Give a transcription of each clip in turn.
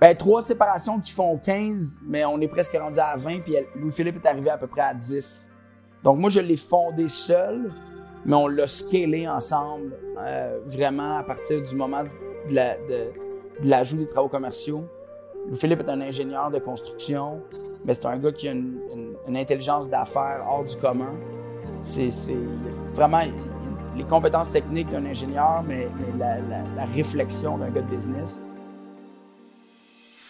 Ben, trois séparations qui font 15, mais on est presque rendu à 20, puis Louis-Philippe est arrivé à peu près à 10. Donc, moi, je l'ai fondé seul, mais on l'a scalé ensemble, euh, vraiment à partir du moment de, l'ajout des travaux commerciaux. Louis-Philippe est un ingénieur de construction, mais c'est un gars qui a une, intelligence d'affaires hors du commun. C'est vraiment les compétences techniques d'un ingénieur, mais, la réflexion d'un gars de business.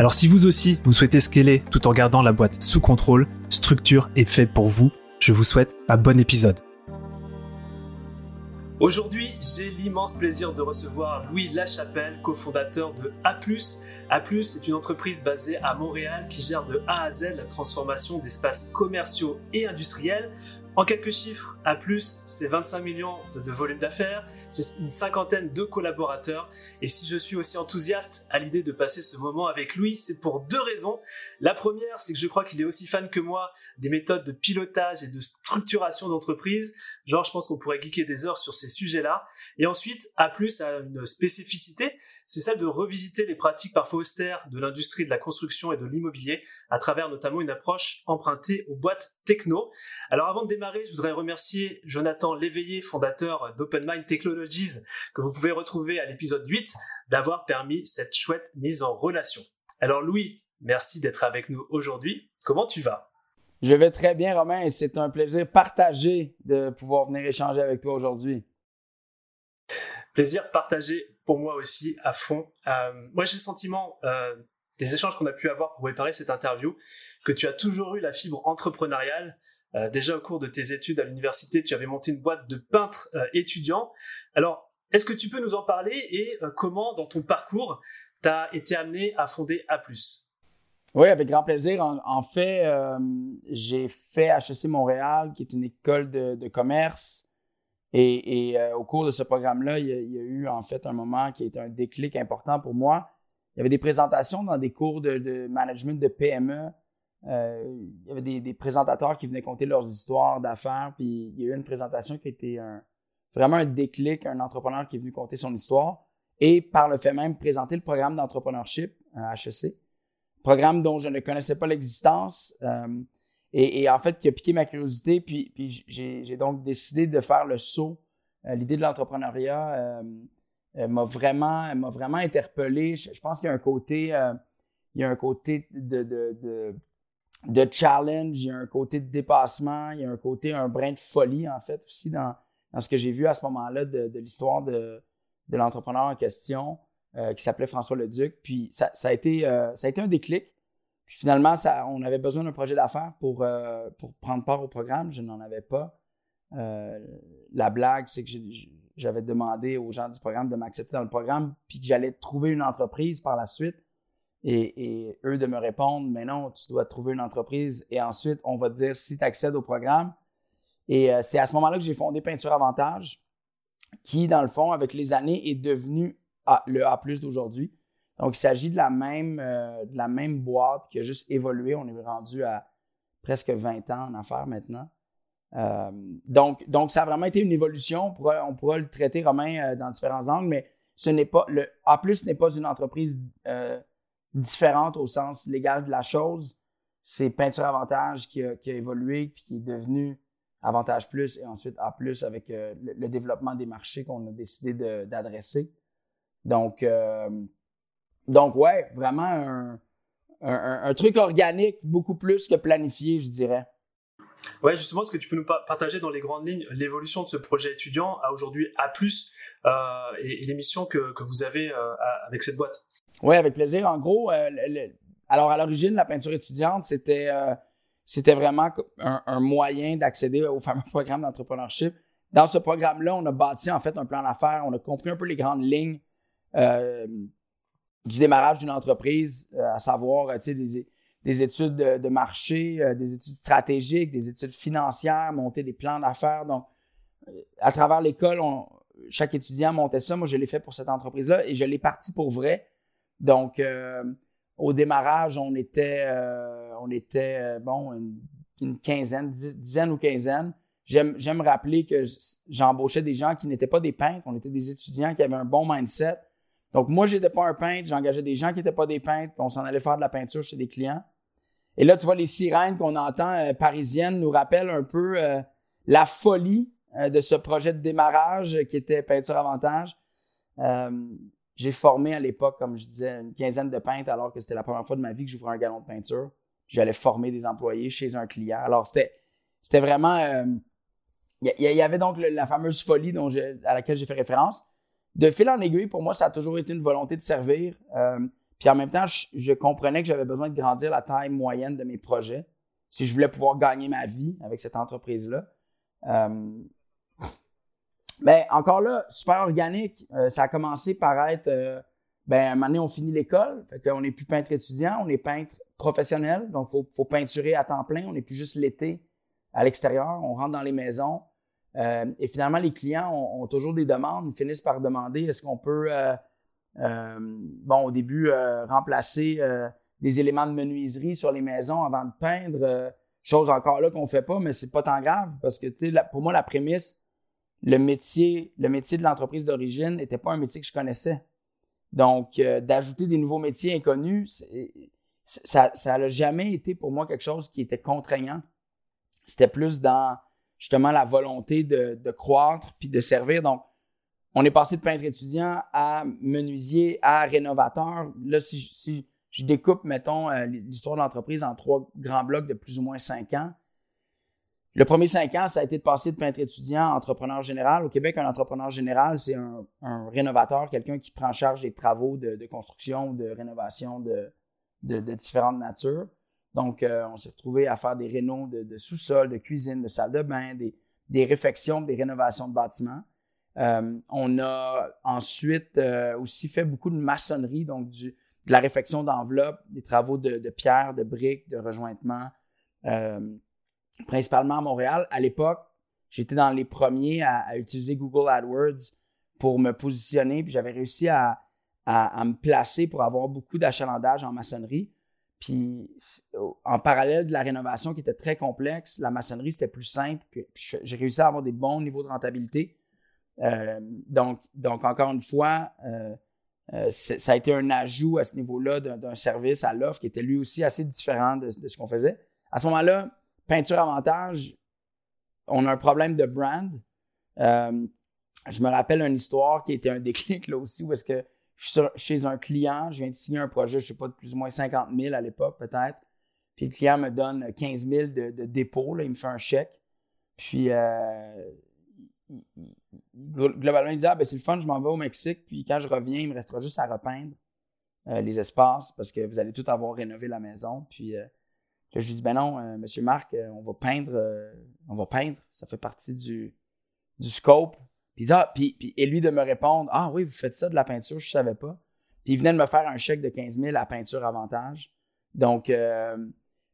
Alors si vous aussi, vous souhaitez scaler tout en gardant la boîte sous contrôle, Structure est fait pour vous. Je vous souhaite un bon épisode. Aujourd'hui, j'ai l'immense plaisir de recevoir Louis Lachapelle, cofondateur de A+. A+, est une entreprise basée à Montréal qui gère de A à Z la transformation d'espaces commerciaux et industriels en quelques chiffres, A+, c'est 25 millions de, volume d'affaires, c'est une cinquantaine de collaborateurs. Et si je suis aussi enthousiaste à l'idée de passer ce moment avec lui, c'est pour deux raisons. La première, c'est que je crois qu'il est aussi fan que moi des méthodes de pilotage et de structuration d'entreprise. Genre, je pense qu'on pourrait geeker des heures sur ces sujets-là. Et ensuite, A+, a une spécificité, c'est celle de revisiter les pratiques parfois austères de l'industrie de la construction et de l'immobilier à travers notamment une approche empruntée aux boîtes techno. Alors avant de démarrer, je voudrais remercier Jonathan Léveillé, fondateur d'Open Mind Technologies, que vous pouvez retrouver à l'épisode 8, d'avoir permis cette chouette mise en relation. Alors Louis, merci d'être avec nous aujourd'hui. Comment tu vas? Je vais très bien Romain et c'est un plaisir partagé de pouvoir venir échanger avec toi aujourd'hui. Plaisir partagé pour moi aussi à fond. Euh, moi j'ai le sentiment euh, des échanges qu'on a pu avoir pour préparer cette interview, que tu as toujours eu la fibre entrepreneuriale. Euh, déjà au cours de tes études à l'université, tu avais monté une boîte de peintres étudiants. Alors, est-ce que tu peux nous en parler et comment, dans ton parcours, tu as été amené à fonder A+. Oui, avec grand plaisir. En, fait, j'ai fait HEC Montréal, qui est une école de, commerce. Et, au cours de ce programme-là, il, y a eu en fait un moment qui a été un déclic important pour moi il y avait des présentations dans des cours de, management de PME. Euh, il y avait des, présentateurs qui venaient conter leurs histoires d'affaires. Puis il y a eu une présentation qui a été vraiment un déclic, un entrepreneur qui est venu conter son histoire. Et par le fait même, présenter le programme d'entrepreneurship à HEC. Programme dont je ne connaissais pas l'existence. Euh, et, en fait, qui a piqué ma curiosité. Puis, j'ai donc décidé de faire le saut. Euh, l'idée de l'entrepreneuriat m'a vraiment, vraiment interpellé. Je, pense qu'il y a un côté, euh, il y a un côté de, de, de, challenge, il y a un côté de dépassement, il y a un côté, un brin de folie, en fait, aussi dans, dans ce que j'ai vu à ce moment-là de, l'histoire de l'entrepreneur en question, euh, qui s'appelait François Leduc. Puis ça, ça, a été, euh, ça a été un déclic. Puis finalement, ça, on avait besoin d'un projet d'affaires pour, pour prendre part au programme. Je n'en avais pas. la blague, c'est que j'avais demandé aux gens du programme de m'accepter dans le programme, puis que j'allais trouver une entreprise par la suite. Et, eux de me répondre, mais non, tu dois trouver une entreprise et ensuite, on va te dire si tu accèdes au programme. Et euh, c'est à ce moment-là que j'ai fondé Peinture Avantage, qui, dans le fond, avec les années, est devenu le A d'aujourd'hui. Donc, il s'agit de, la même, euh, de la même boîte qui a juste évolué. On est rendu à presque 20 ans en affaires maintenant. Euh, donc, ça a vraiment été une évolution. On pourra, on pourra le traiter, Romain, euh, dans différents angles, mais ce n'est pas le A n'est pas une entreprise différente au sens légal de la chose. C'est Peinture Avantage qui a, qui a évolué puis qui est devenu Avantage Plus et ensuite A avec le, développement des marchés qu'on a décidé d'adresser. Donc, donc, ouais, vraiment un, un, un, truc organique beaucoup plus que planifié, je dirais. Ouais, justement, est-ce que tu peux nous partager dans les grandes lignes l'évolution de ce projet étudiant à aujourd'hui A+, euh, et, les missions que, que vous avez euh, avec cette boîte? Oui, avec plaisir. En gros, euh, alors à l'origine, la peinture étudiante, c'était euh, c'était vraiment un, un moyen d'accéder au fameux programme d'entrepreneurship. Dans ce programme-là, on a bâti en fait un plan d'affaires, on a compris un peu les grandes lignes du démarrage d'une entreprise, à savoir, tu sais, des études de, marché, euh, des études stratégiques, des études financières, monter des plans d'affaires. Donc, euh, à travers l'école, chaque étudiant montait ça. Moi, je l'ai fait pour cette entreprise-là et je l'ai parti pour vrai. Donc, au démarrage, on était, on était bon, une, quinzaine, dizaine ou quinzaine. J'aime rappeler que j'embauchais des gens qui n'étaient pas des peintres, on était des étudiants qui avaient un bon mindset. Donc, moi, je n'étais pas un peintre, j'engageais des gens qui n'étaient pas des peintres, on s'en allait faire de la peinture chez des clients. Et là, tu vois, les sirènes qu'on entend euh, parisiennes nous rappellent un peu euh, la folie euh, de ce projet de démarrage qui était Peinture Avantage. j'ai formé à l'époque, comme je disais, une quinzaine de peintres alors que c'était la première fois de ma vie que j'ouvrais un galon de peinture. J'allais former des employés chez un client. Alors, c'était, c'était vraiment... Il y, avait donc la fameuse folie dont à laquelle j'ai fait référence de fil en aiguille, pour moi, ça a toujours été une volonté de servir. Euh, puis en même temps, je, comprenais que j'avais besoin de grandir la taille moyenne de mes projets si je voulais pouvoir gagner ma vie avec cette entreprise-là. Euh, mais encore là, super organique. Euh, ça a commencé par être, ben, un moment donné, on finit l'école, fait qu'on n'est plus peintre étudiant, on est peintre professionnel, donc il faut, faut peinturer à temps plein, on n'est plus juste l'été à l'extérieur, on rentre dans les maisons, euh, et finalement, les clients ont, toujours des demandes. Ils finissent par demander est-ce qu'on peut, euh, euh, bon, au début, remplacer des éléments de menuiserie sur les maisons avant de peindre. chose encore là qu'on ne fait pas, mais c'est pas tant grave parce que, tu sais, pour moi, la prémisse, le métier, le métier de l'entreprise d'origine n'était pas un métier que je connaissais. Donc, d'ajouter des nouveaux métiers inconnus, ça n'a jamais été pour moi quelque chose qui était contraignant. C'était plus dans justement la volonté de, croître puis de servir. Donc, on est passé de peintre étudiant à menuisier à rénovateur. Là, si, je découpe, mettons, euh, l'histoire de l'entreprise en trois grands blocs de plus ou moins cinq ans, le premier cinq ans, ça a été de passer de peintre étudiant à entrepreneur général. Au Québec, un entrepreneur général, c'est un, rénovateur, quelqu'un qui prend en charge des travaux de, construction, de rénovation de, de différentes natures. Donc, euh, on s'est retrouvé à faire des rénaux de, sous-sol, de cuisine, de salle de bain, des, réfections, des rénovations de bâtiments. Euh, on a ensuite euh, aussi fait beaucoup de maçonnerie, donc de la réfection d'enveloppes, des travaux de, de, pierre, de briques, de rejointement, principalement à Montréal. À l'époque, j'étais dans les premiers à, utiliser Google AdWords pour me positionner, puis j'avais réussi à, à, me placer pour avoir beaucoup d'achalandage en maçonnerie. Puis en parallèle de la rénovation qui était très complexe, la maçonnerie c'était plus simple. Puis, j'ai réussi à avoir des bons niveaux de rentabilité. Euh, donc, donc, encore une fois, euh, euh, ça a été un ajout à ce niveau-là d'un service à l'offre qui était lui aussi assez différent de, ce qu'on faisait. À ce moment-là, peinture avantage, on a un problème de brand. je me rappelle une histoire qui était un déclic là aussi où est-ce que je suis chez un client, je viens de signer un projet, je ne sais pas, de plus ou moins 50 000 à l'époque peut-être. Puis le client me donne 15 000 de, dépôt, il me fait un chèque. Puis euh, globalement, il dit Ah, ben c'est le fun, je m'en vais au Mexique. Puis quand je reviens, il me restera juste à repeindre euh, les espaces parce que vous allez tout avoir rénové la maison. Puis euh, je lui dis Ben non, monsieur Marc, on va peindre, on va peindre. Ça fait partie du scope. Puis, et lui de me répondre Ah oui, vous faites ça de la peinture, je ne savais pas. Puis il venait de me faire un chèque de 15 000 à peinture avantage. Donc, euh,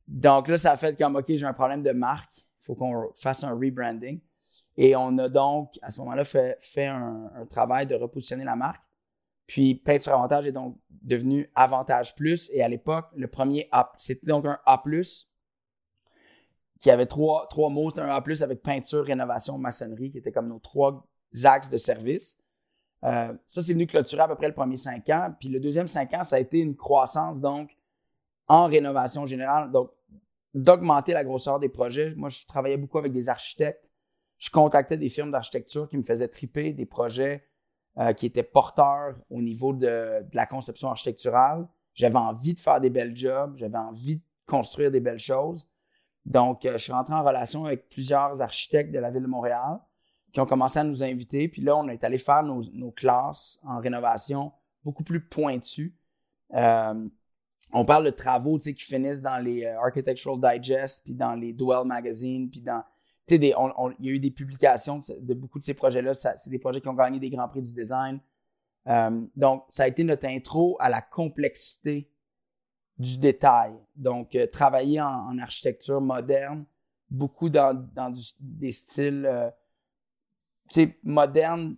donc là, ça a fait comme OK, j'ai un problème de marque, il faut qu'on fasse un rebranding. Et on a donc, à ce moment-là, fait, fait un, travail de repositionner la marque. Puis Peinture Avantage est donc devenu Avantage Plus. Et à l'époque, le premier A, c'était donc un A, qui avait trois, trois mots. C'était un A avec peinture, rénovation, maçonnerie, qui étaient comme nos trois axes de service. Euh, ça, c'est venu clôturer à peu près le premier cinq ans. Puis le deuxième cinq ans, ça a été une croissance, donc, en rénovation générale. Donc, d'augmenter la grosseur des projets. Moi, je travaillais beaucoup avec des architectes. Je contactais des firmes d'architecture qui me faisaient triper des projets euh, qui étaient porteurs au niveau de, la conception architecturale. J'avais envie de faire des belles jobs. J'avais envie de construire des belles choses. Donc, euh, je suis rentré en relation avec plusieurs architectes de la ville de Montréal qui ont commencé à nous inviter. Puis là, on est allé faire nos, classes en rénovation beaucoup plus pointues. Euh, on parle de travaux qui finissent dans les euh, Architectural Digest, puis dans les Duel Magazine, puis dans. il y a eu des publications de, beaucoup de ces projets-là. C'est des projets qui ont gagné des grands prix du design. Euh, donc, ça a été notre intro à la complexité du détail. Donc, travailler en, architecture moderne, beaucoup dans, des styles modernes,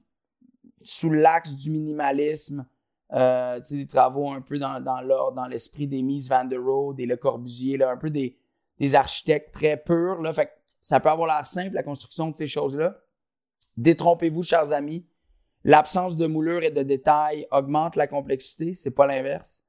sous l'axe du minimalisme, euh, des travaux un peu dans, dans l'ordre, dans l'esprit des Mies van der Rohe, des Le Corbusier, là, un peu des, des architectes très purs. Là, fait ça peut avoir l'air simple, la construction de ces choses-là. Détrompez-vous, chers amis. L'absence de moulure et de détails augmente la complexité, c'est pas l'inverse.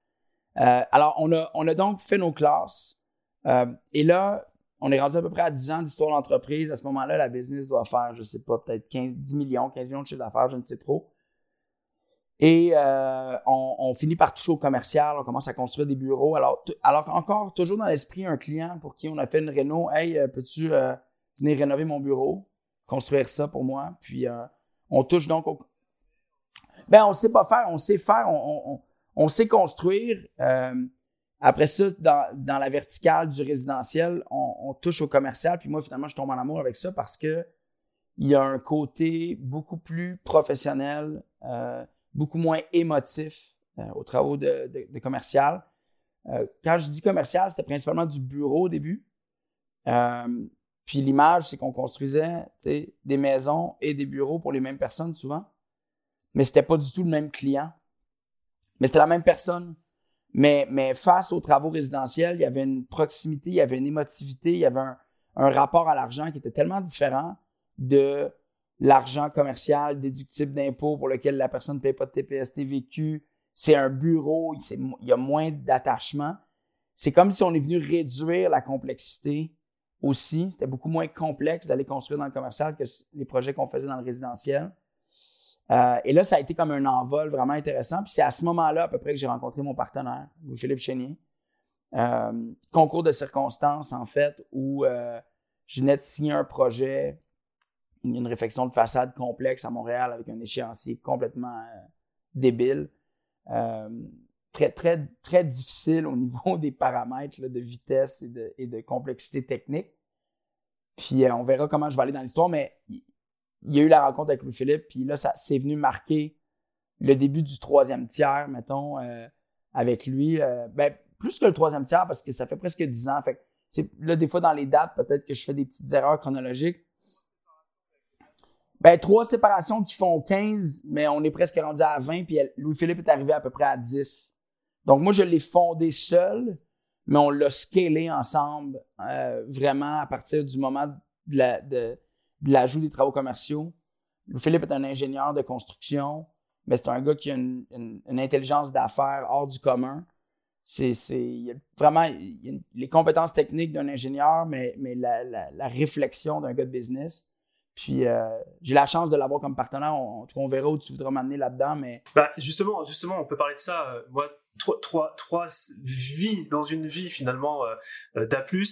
Euh, alors, on a, on a donc fait nos classes. Euh, et là, on est rendu à peu près à 10 ans d'histoire d'entreprise. À ce moment-là, la business doit faire, je sais pas, peut-être 15, 10 millions, 15 millions de chiffre d'affaires, je ne sais trop. Et euh, on, finit par toucher au commercial, on commence à construire des bureaux. Alors, encore, toujours dans l'esprit, un client pour qui on a fait une réno, hey, peux-tu venir rénover mon bureau, construire ça pour moi? Puis on touche donc au. Ben, on sait pas faire, on sait faire, on sait construire. Euh, après ça, dans, la verticale du résidentiel, on, touche au commercial. Puis moi, finalement, je tombe en amour avec ça parce que il y a un côté beaucoup plus professionnel, euh, beaucoup moins émotif euh, aux travaux de, commercial. quand je dis commercial, c'était principalement du bureau au début. puis l'image, c'est qu'on construisait des maisons et des bureaux pour les mêmes personnes souvent. Mais c'était pas du tout le même client. Mais c'était la même personne. Mais, mais face aux travaux résidentiels, il y avait une proximité, il y avait une émotivité, il y avait un, rapport à l'argent qui était tellement différent de l'argent commercial déductible d'impôts pour lequel la personne ne paye pas de TPS TVQ. C'est un bureau, il y a moins d'attachement. C'est comme si on est venu réduire la complexité aussi. C'était beaucoup moins complexe d'aller construire dans le commercial que les projets qu'on faisait dans le résidentiel. Euh, et là, ça a été comme un envol vraiment intéressant. Puis c'est à ce moment-là, à peu près, que j'ai rencontré mon partenaire, Louis-Philippe Chénier. Euh, concours de circonstances, en fait, où euh, je venais de signer un projet, une, réflexion de façade complexe à Montréal avec un échéancier complètement débile. très, très, très difficile au niveau des paramètres de vitesse et de, complexité technique. Puis on verra comment je vais aller dans l'histoire, mais y a eu la rencontre avec Louis-Philippe, puis là, ça c'est venu marquer le début du troisième tiers, mettons, euh, avec lui. Euh, ben, plus que le troisième tiers, parce que ça fait presque dix ans. Fait c'est, là, des fois, dans les dates, peut-être que je fais des petites erreurs chronologiques. Ben, trois séparations qui font 15, mais on est presque rendu à 20, puis Louis-Philippe est arrivé à peu près à 10. Donc, moi, je l'ai fondé seul, mais on l'a scalé ensemble, euh, vraiment à partir du moment de, de l'ajout des travaux commerciaux. Philippe est un ingénieur de construction, mais c'est un gars qui a une, intelligence d'affaires hors du commun. C'est, vraiment les compétences techniques d'un ingénieur, mais, mais la, réflexion d'un gars de business. Puis euh, j'ai la chance de l'avoir comme partenaire. On, on verra où tu voudras m'amener là-dedans. Mais... Bah, justement, justement, on peut parler de ça. Euh, moi, trois, vies dans une vie finalement euh, d'A euh,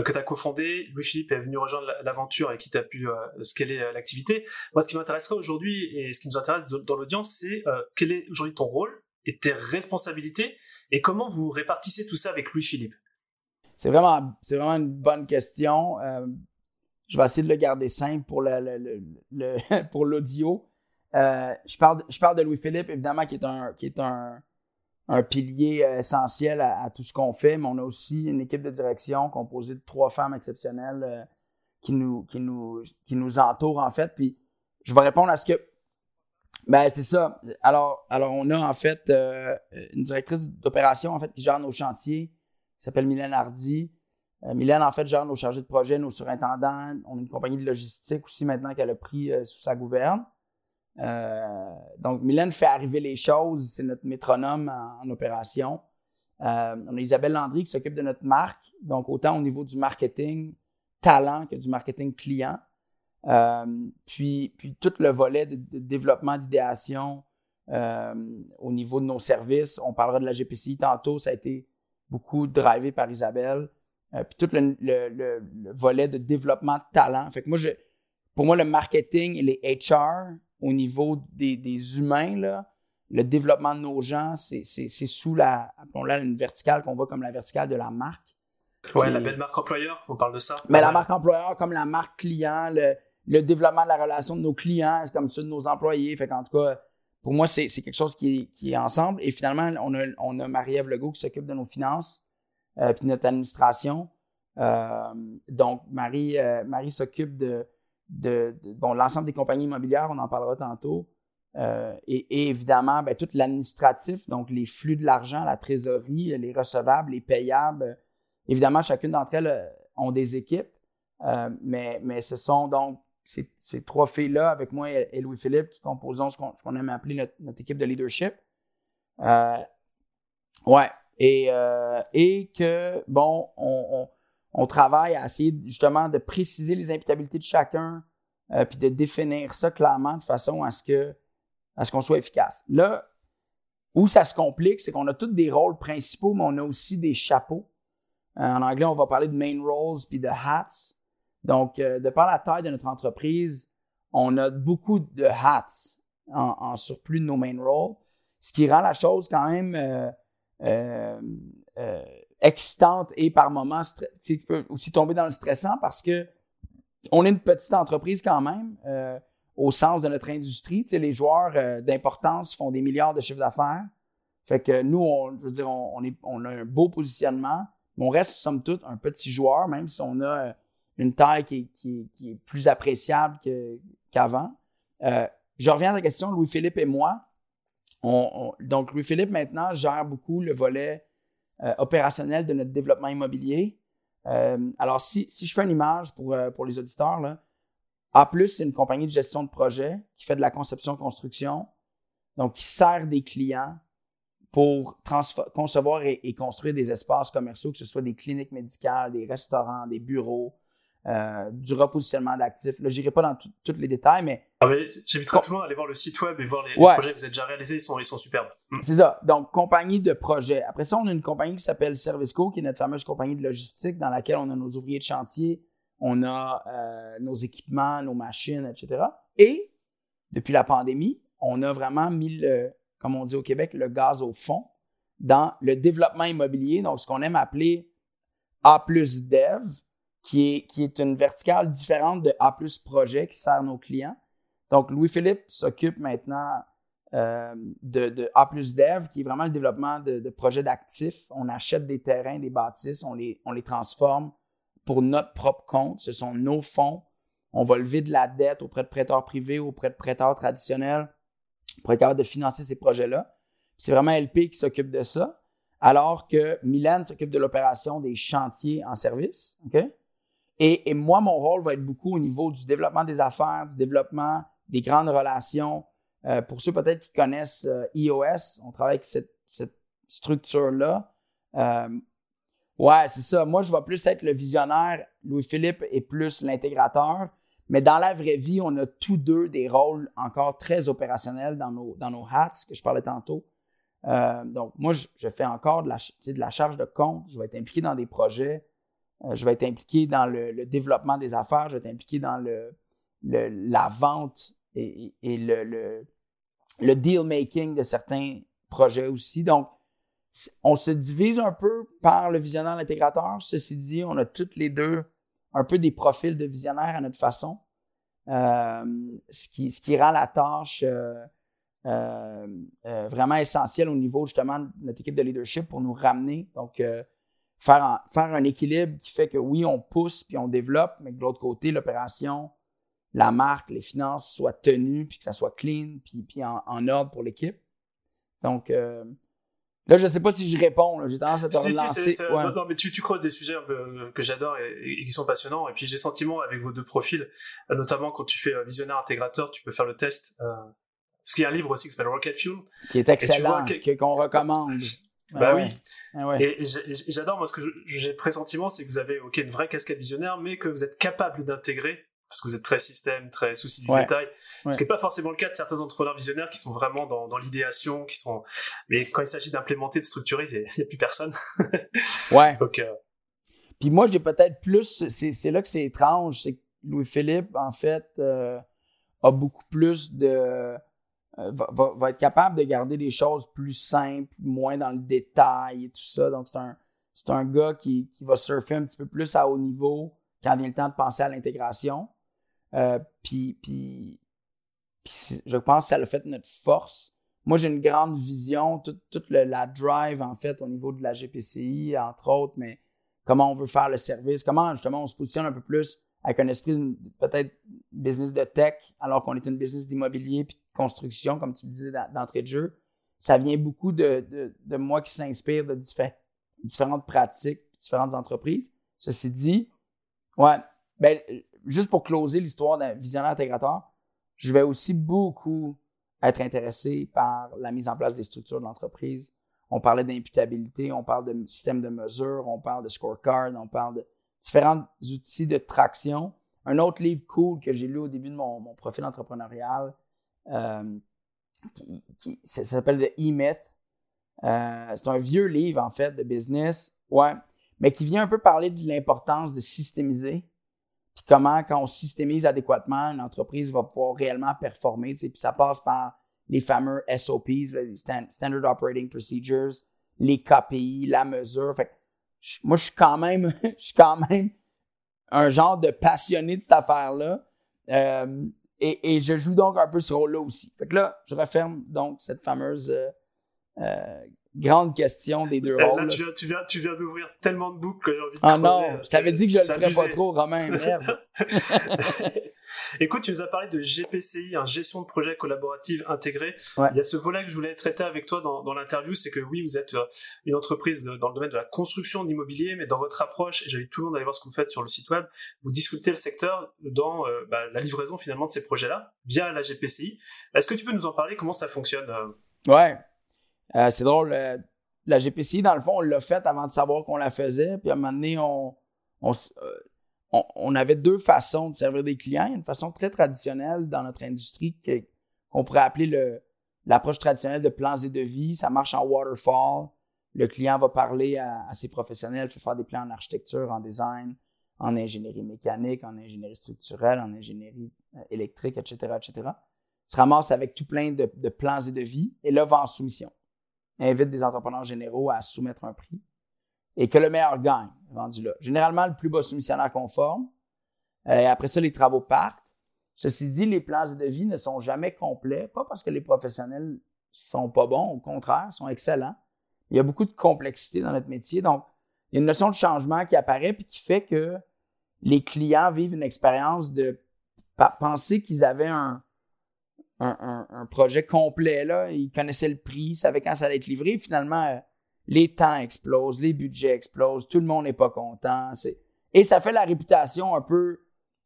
que tu as cofondé. Louis-Philippe est venu rejoindre l'aventure et qui t'a pu euh, scaler euh, l'activité. Moi, ce qui m'intéresserait aujourd'hui et ce qui nous intéresse dans l'audience, c'est quel est aujourd'hui ton rôle et tes responsabilités et comment vous répartissez tout ça avec Louis-Philippe? C'est vraiment, c'est vraiment une bonne question. je vais essayer de le garder simple pour le, pour l'audio. je parle, je parle de Louis-Philippe, évidemment, qui est un, qui est un, un pilier euh, essentiel à, tout ce qu'on fait, mais on a aussi une équipe de direction composée de trois femmes exceptionnelles euh, qui, nous, entourent, en fait. Puis je vais répondre à ce que. Ben, c'est ça. Alors, alors, on a en fait euh, une directrice d'opération en fait, qui gère nos chantiers, qui s'appelle Mylène Hardy. Mylène, en fait, gère nos chargés de projet, nos surintendants. On a une compagnie de logistique aussi maintenant qu'elle a pris sous sa gouverne. Euh, donc, Mylène fait arriver les choses, c'est notre métronome en, opération. Euh, on a Isabelle Landry qui s'occupe de notre marque, donc autant au niveau du marketing talent que du marketing client. Euh, puis, puis tout le volet de, développement d'idéation au niveau de nos services. On parlera de la GPCI tantôt, ça a été beaucoup drivé par Isabelle. puis tout le, le, volet de développement de talent. Fait que moi, je, pour moi, le marketing et les HR au niveau des, des humains, là, le développement de nos gens, c'est sous la, appelons-la une verticale qu'on voit comme la verticale de la marque. Ouais, la belle marque employeur, on parle de ça. Mais la marque employeur comme la marque client, le, le, développement de la relation de nos clients, comme ça de nos employés. Fait qu'en tout cas, pour moi, c'est quelque chose qui est, qui est, ensemble. Et finalement, on a, on a Marie-Ève Legault qui s'occupe de nos finances, euh, puis notre administration. Euh, donc, Marie, euh, Marie s'occupe de, de, bon, l'ensemble des compagnies immobilières, on en parlera tantôt. Euh, et, évidemment, ben, tout l'administratif, donc les flux de l'argent, la trésorerie, les recevables, les payables. Évidemment, chacune d'entre elles ont des équipes, mais, mais ce sont donc ces, ces trois filles-là, avec moi et, Louis-Philippe, qui composons ce qu'on aime appeler notre, équipe de leadership. Euh, ouais. Et, euh, et que, bon, on, on, travaille à essayer justement de préciser les imputabilités de chacun, euh, puis de définir ça clairement de façon à ce que à ce qu'on soit efficace. Là, où ça se complique, c'est qu'on a tous des rôles principaux, mais on a aussi des chapeaux. en anglais, on va parler de main roles puis de hats. Donc, euh, de par la taille de notre entreprise, on a beaucoup de hats en, surplus de nos main roles, ce qui rend la chose quand même euh, euh, excitante et par moments tu peux aussi tomber dans le stressant parce que on est une petite entreprise quand même au sens de notre industrie. Tu sais, les joueurs d'importance font des milliards de chiffres d'affaires. Fait que nous, on, je veux dire, on, a un beau positionnement, mais on reste, somme toute, un petit joueur, même si on a une taille qui est, plus appréciable qu'avant. Euh, je reviens à la question, Louis-Philippe et moi. donc, Louis-Philippe, maintenant, gère beaucoup le volet euh, opérationnel de notre développement immobilier. Euh, alors, si, je fais une image pour, pour les auditeurs, là, A, c'est une compagnie de gestion de projet qui fait de la conception-construction, donc qui sert des clients pour concevoir et, construire des espaces commerciaux, que ce soit des cliniques médicales, des restaurants, des bureaux, euh, du repositionnement d'actifs. Là, n'irai pas dans tous les détails, mais. Ah, mais j'inviterai tout le monde à aller voir le site web et voir les, projets que vous avez déjà réalisés. Ils sont, ils sont superbes. Mm. C'est ça. Donc, compagnie de projet. Après ça, on a une compagnie qui s'appelle Serviceco, qui est notre fameuse compagnie de logistique dans laquelle on a nos ouvriers de chantier, on a euh, nos équipements, nos machines, etc. Et, depuis la pandémie, on a vraiment mis, le, comme on dit au Québec, le gaz au fond dans le développement immobilier. Donc, ce qu'on aime appeler A plus Dev qui est, une verticale différente de A projet qui sert nos clients. Donc, Louis-Philippe s'occupe maintenant euh, de, A Dev, qui est vraiment le développement de, projets d'actifs. On achète des terrains, des bâtisses, on les, on les transforme pour notre propre compte. Ce sont nos fonds. On va lever de la dette auprès de prêteurs privés, auprès de prêteurs traditionnels pour être capable de financer ces projets-là. C'est vraiment LP qui s'occupe de ça, alors que Milan s'occupe de l'opération des chantiers en service. Et, moi, mon rôle va être beaucoup au niveau du développement des affaires, du développement des grandes relations. Euh, pour ceux peut-être qui connaissent EOS, euh, on travaille avec cette, structure-là. Euh, ouais, c'est ça. Moi, je vais plus être le visionnaire. Louis-Philippe est plus l'intégrateur. Mais dans la vraie vie, on a tous deux des rôles encore très opérationnels dans nos, dans nos hats que je parlais tantôt. donc, moi, je, fais encore de la, de la charge de compte. Je vais être impliqué dans des projets. Euh, je vais être impliqué dans le, développement des affaires, je vais être impliqué dans le, la vente et, le, le, deal-making de certains projets aussi. Donc, on se divise un peu par le visionnaire l'intégrateur. Ceci dit, on a toutes les deux un peu des profils de visionnaire à notre façon, euh, ce, qui, ce qui rend la tâche euh, vraiment essentielle au niveau justement de notre équipe de leadership pour nous ramener. Donc, faire un, faire un équilibre qui fait que oui, on pousse puis on développe, mais que de l'autre côté, l'opération, la marque, les finances soient tenues puis que ça soit clean puis, puis en, ordre pour l'équipe. Donc, euh, là, je ne sais pas si je réponds. J'ai tendance à te relancer. Non, mais tu, tu creuses des sujets que j'adore et, qui sont passionnants. Et puis, j'ai sentiment avec vos deux profils, euh, notamment quand tu fais visionnaire intégrateur, tu peux faire le test. Euh, parce qu'il y a un livre aussi qui s'appelle Rocket Fuel. Qui est excellent, qu'on recommande. Bah oui. Ah et, j'adore, moi, ce que j'ai pressentiment, c'est que vous avez, ok, une vraie casquette visionnaire, mais que vous êtes capable d'intégrer, parce que vous êtes très système, très souci du détail. Ce qui n'est pas forcément le cas de certains entrepreneurs visionnaires qui sont vraiment dans, dans l'idéation, qui sont, mais quand il s'agit d'implémenter, de structurer, il n'y a, plus personne. ouais. Donc, euh, Puis moi, j'ai peut-être plus, c'est là que c'est étrange, c'est que Louis-Philippe, en fait, euh, a beaucoup plus de, euh, va, être capable de garder des choses plus simples, moins dans le détail et tout ça. Donc, c'est un, un gars qui, qui, va surfer un petit peu plus à haut niveau quand vient le temps de penser à l'intégration. Euh, puis, puis je pense que ça a fait notre force. Moi, j'ai une grande vision, toute, la drive, en fait, au niveau de la GPCI, entre autres, mais comment on veut faire le service, comment justement on se positionne un peu plus avec un esprit peut-être business de tech, alors qu'on est une business d'immobilier puis de construction, comme tu disais d'entrée de jeu. Ça vient beaucoup de, de, moi qui s'inspire de différentes pratiques, différentes entreprises. Ceci dit, ouais, ben, juste pour closer l'histoire d'un visionnaire intégrateur, je vais aussi beaucoup être intéressé par la mise en place des structures de l'entreprise. On parlait d'imputabilité, on parle de système de mesure, on parle de scorecard, on parle de différents outils de traction. Un autre livre cool que j'ai lu au début de mon, profil entrepreneurial, euh, qui, ça s'appelle The E-Myth. Euh, c'est un vieux livre, en fait, de business, ouais, mais qui vient un peu parler de l'importance de systémiser. Puis comment, quand on systémise adéquatement, une entreprise va pouvoir réellement performer. Puis ça passe par les fameux SOPs, les Standard Operating Procedures, les KPI, la mesure. Fait moi, je suis quand même, je suis quand même un genre de passionné de cette affaire-là. Euh, et, je joue donc un peu ce rôle-là aussi. Fait que là, je referme donc cette fameuse euh, euh, grande question des deux rôles. Là, tu viens, tu viens, tu viens d'ouvrir tellement de boucles que j'ai envie de Ah non, ça veut dire que je le ferais pas trop, Romain. Merde. Écoute, tu nous as parlé de GPCI, un gestion de projet collaborative intégrée. Il y a ce volet que je voulais traiter avec toi dans, dans l'interview, c'est que oui, vous êtes euh, une entreprise dans le domaine de la construction d'immobilier, mais dans votre approche, et j'invite tout le monde à aller voir ce que vous faites sur le site web, vous discutez le secteur dans euh, bah, la livraison finalement de ces projets-là via la GPCI. Est-ce que tu peux nous en parler? Comment ça fonctionne euh? Ouais, euh, c'est drôle, euh, la GPCI, dans le fond, on l'a faite avant de savoir qu'on la faisait. Puis à un moment donné, on, on, euh, on, avait deux façons de servir des clients. Il y a une façon très traditionnelle dans notre industrie qu'on pourrait appeler le, l'approche traditionnelle de plans et de vie. Ça marche en waterfall. Le client va parler à, ses professionnels, fait faire des plans en architecture, en design, en ingénierie mécanique, en ingénierie structurelle, en ingénierie électrique, etc., etc. Se ramasse avec tout plein de, de plans et de vie et là, va en soumission invite des entrepreneurs généraux à soumettre un prix et que le meilleur gagne, vendu là. Généralement, le plus bas soumissionnaire conforme. Euh, après ça, les travaux partent. Ceci dit, les plans de vie ne sont jamais complets, pas parce que les professionnels sont pas bons, au contraire, sont excellents. Il y a beaucoup de complexité dans notre métier. Donc, il y a une notion de changement qui apparaît puis qui fait que les clients vivent une expérience de penser qu'ils avaient un, un, projet complet. Là. Ils connaissaient le prix, ils savaient quand ça allait être livré. Finalement, euh, les temps explosent, les budgets explosent, tout le monde n'est pas content. Et ça fait la réputation un peu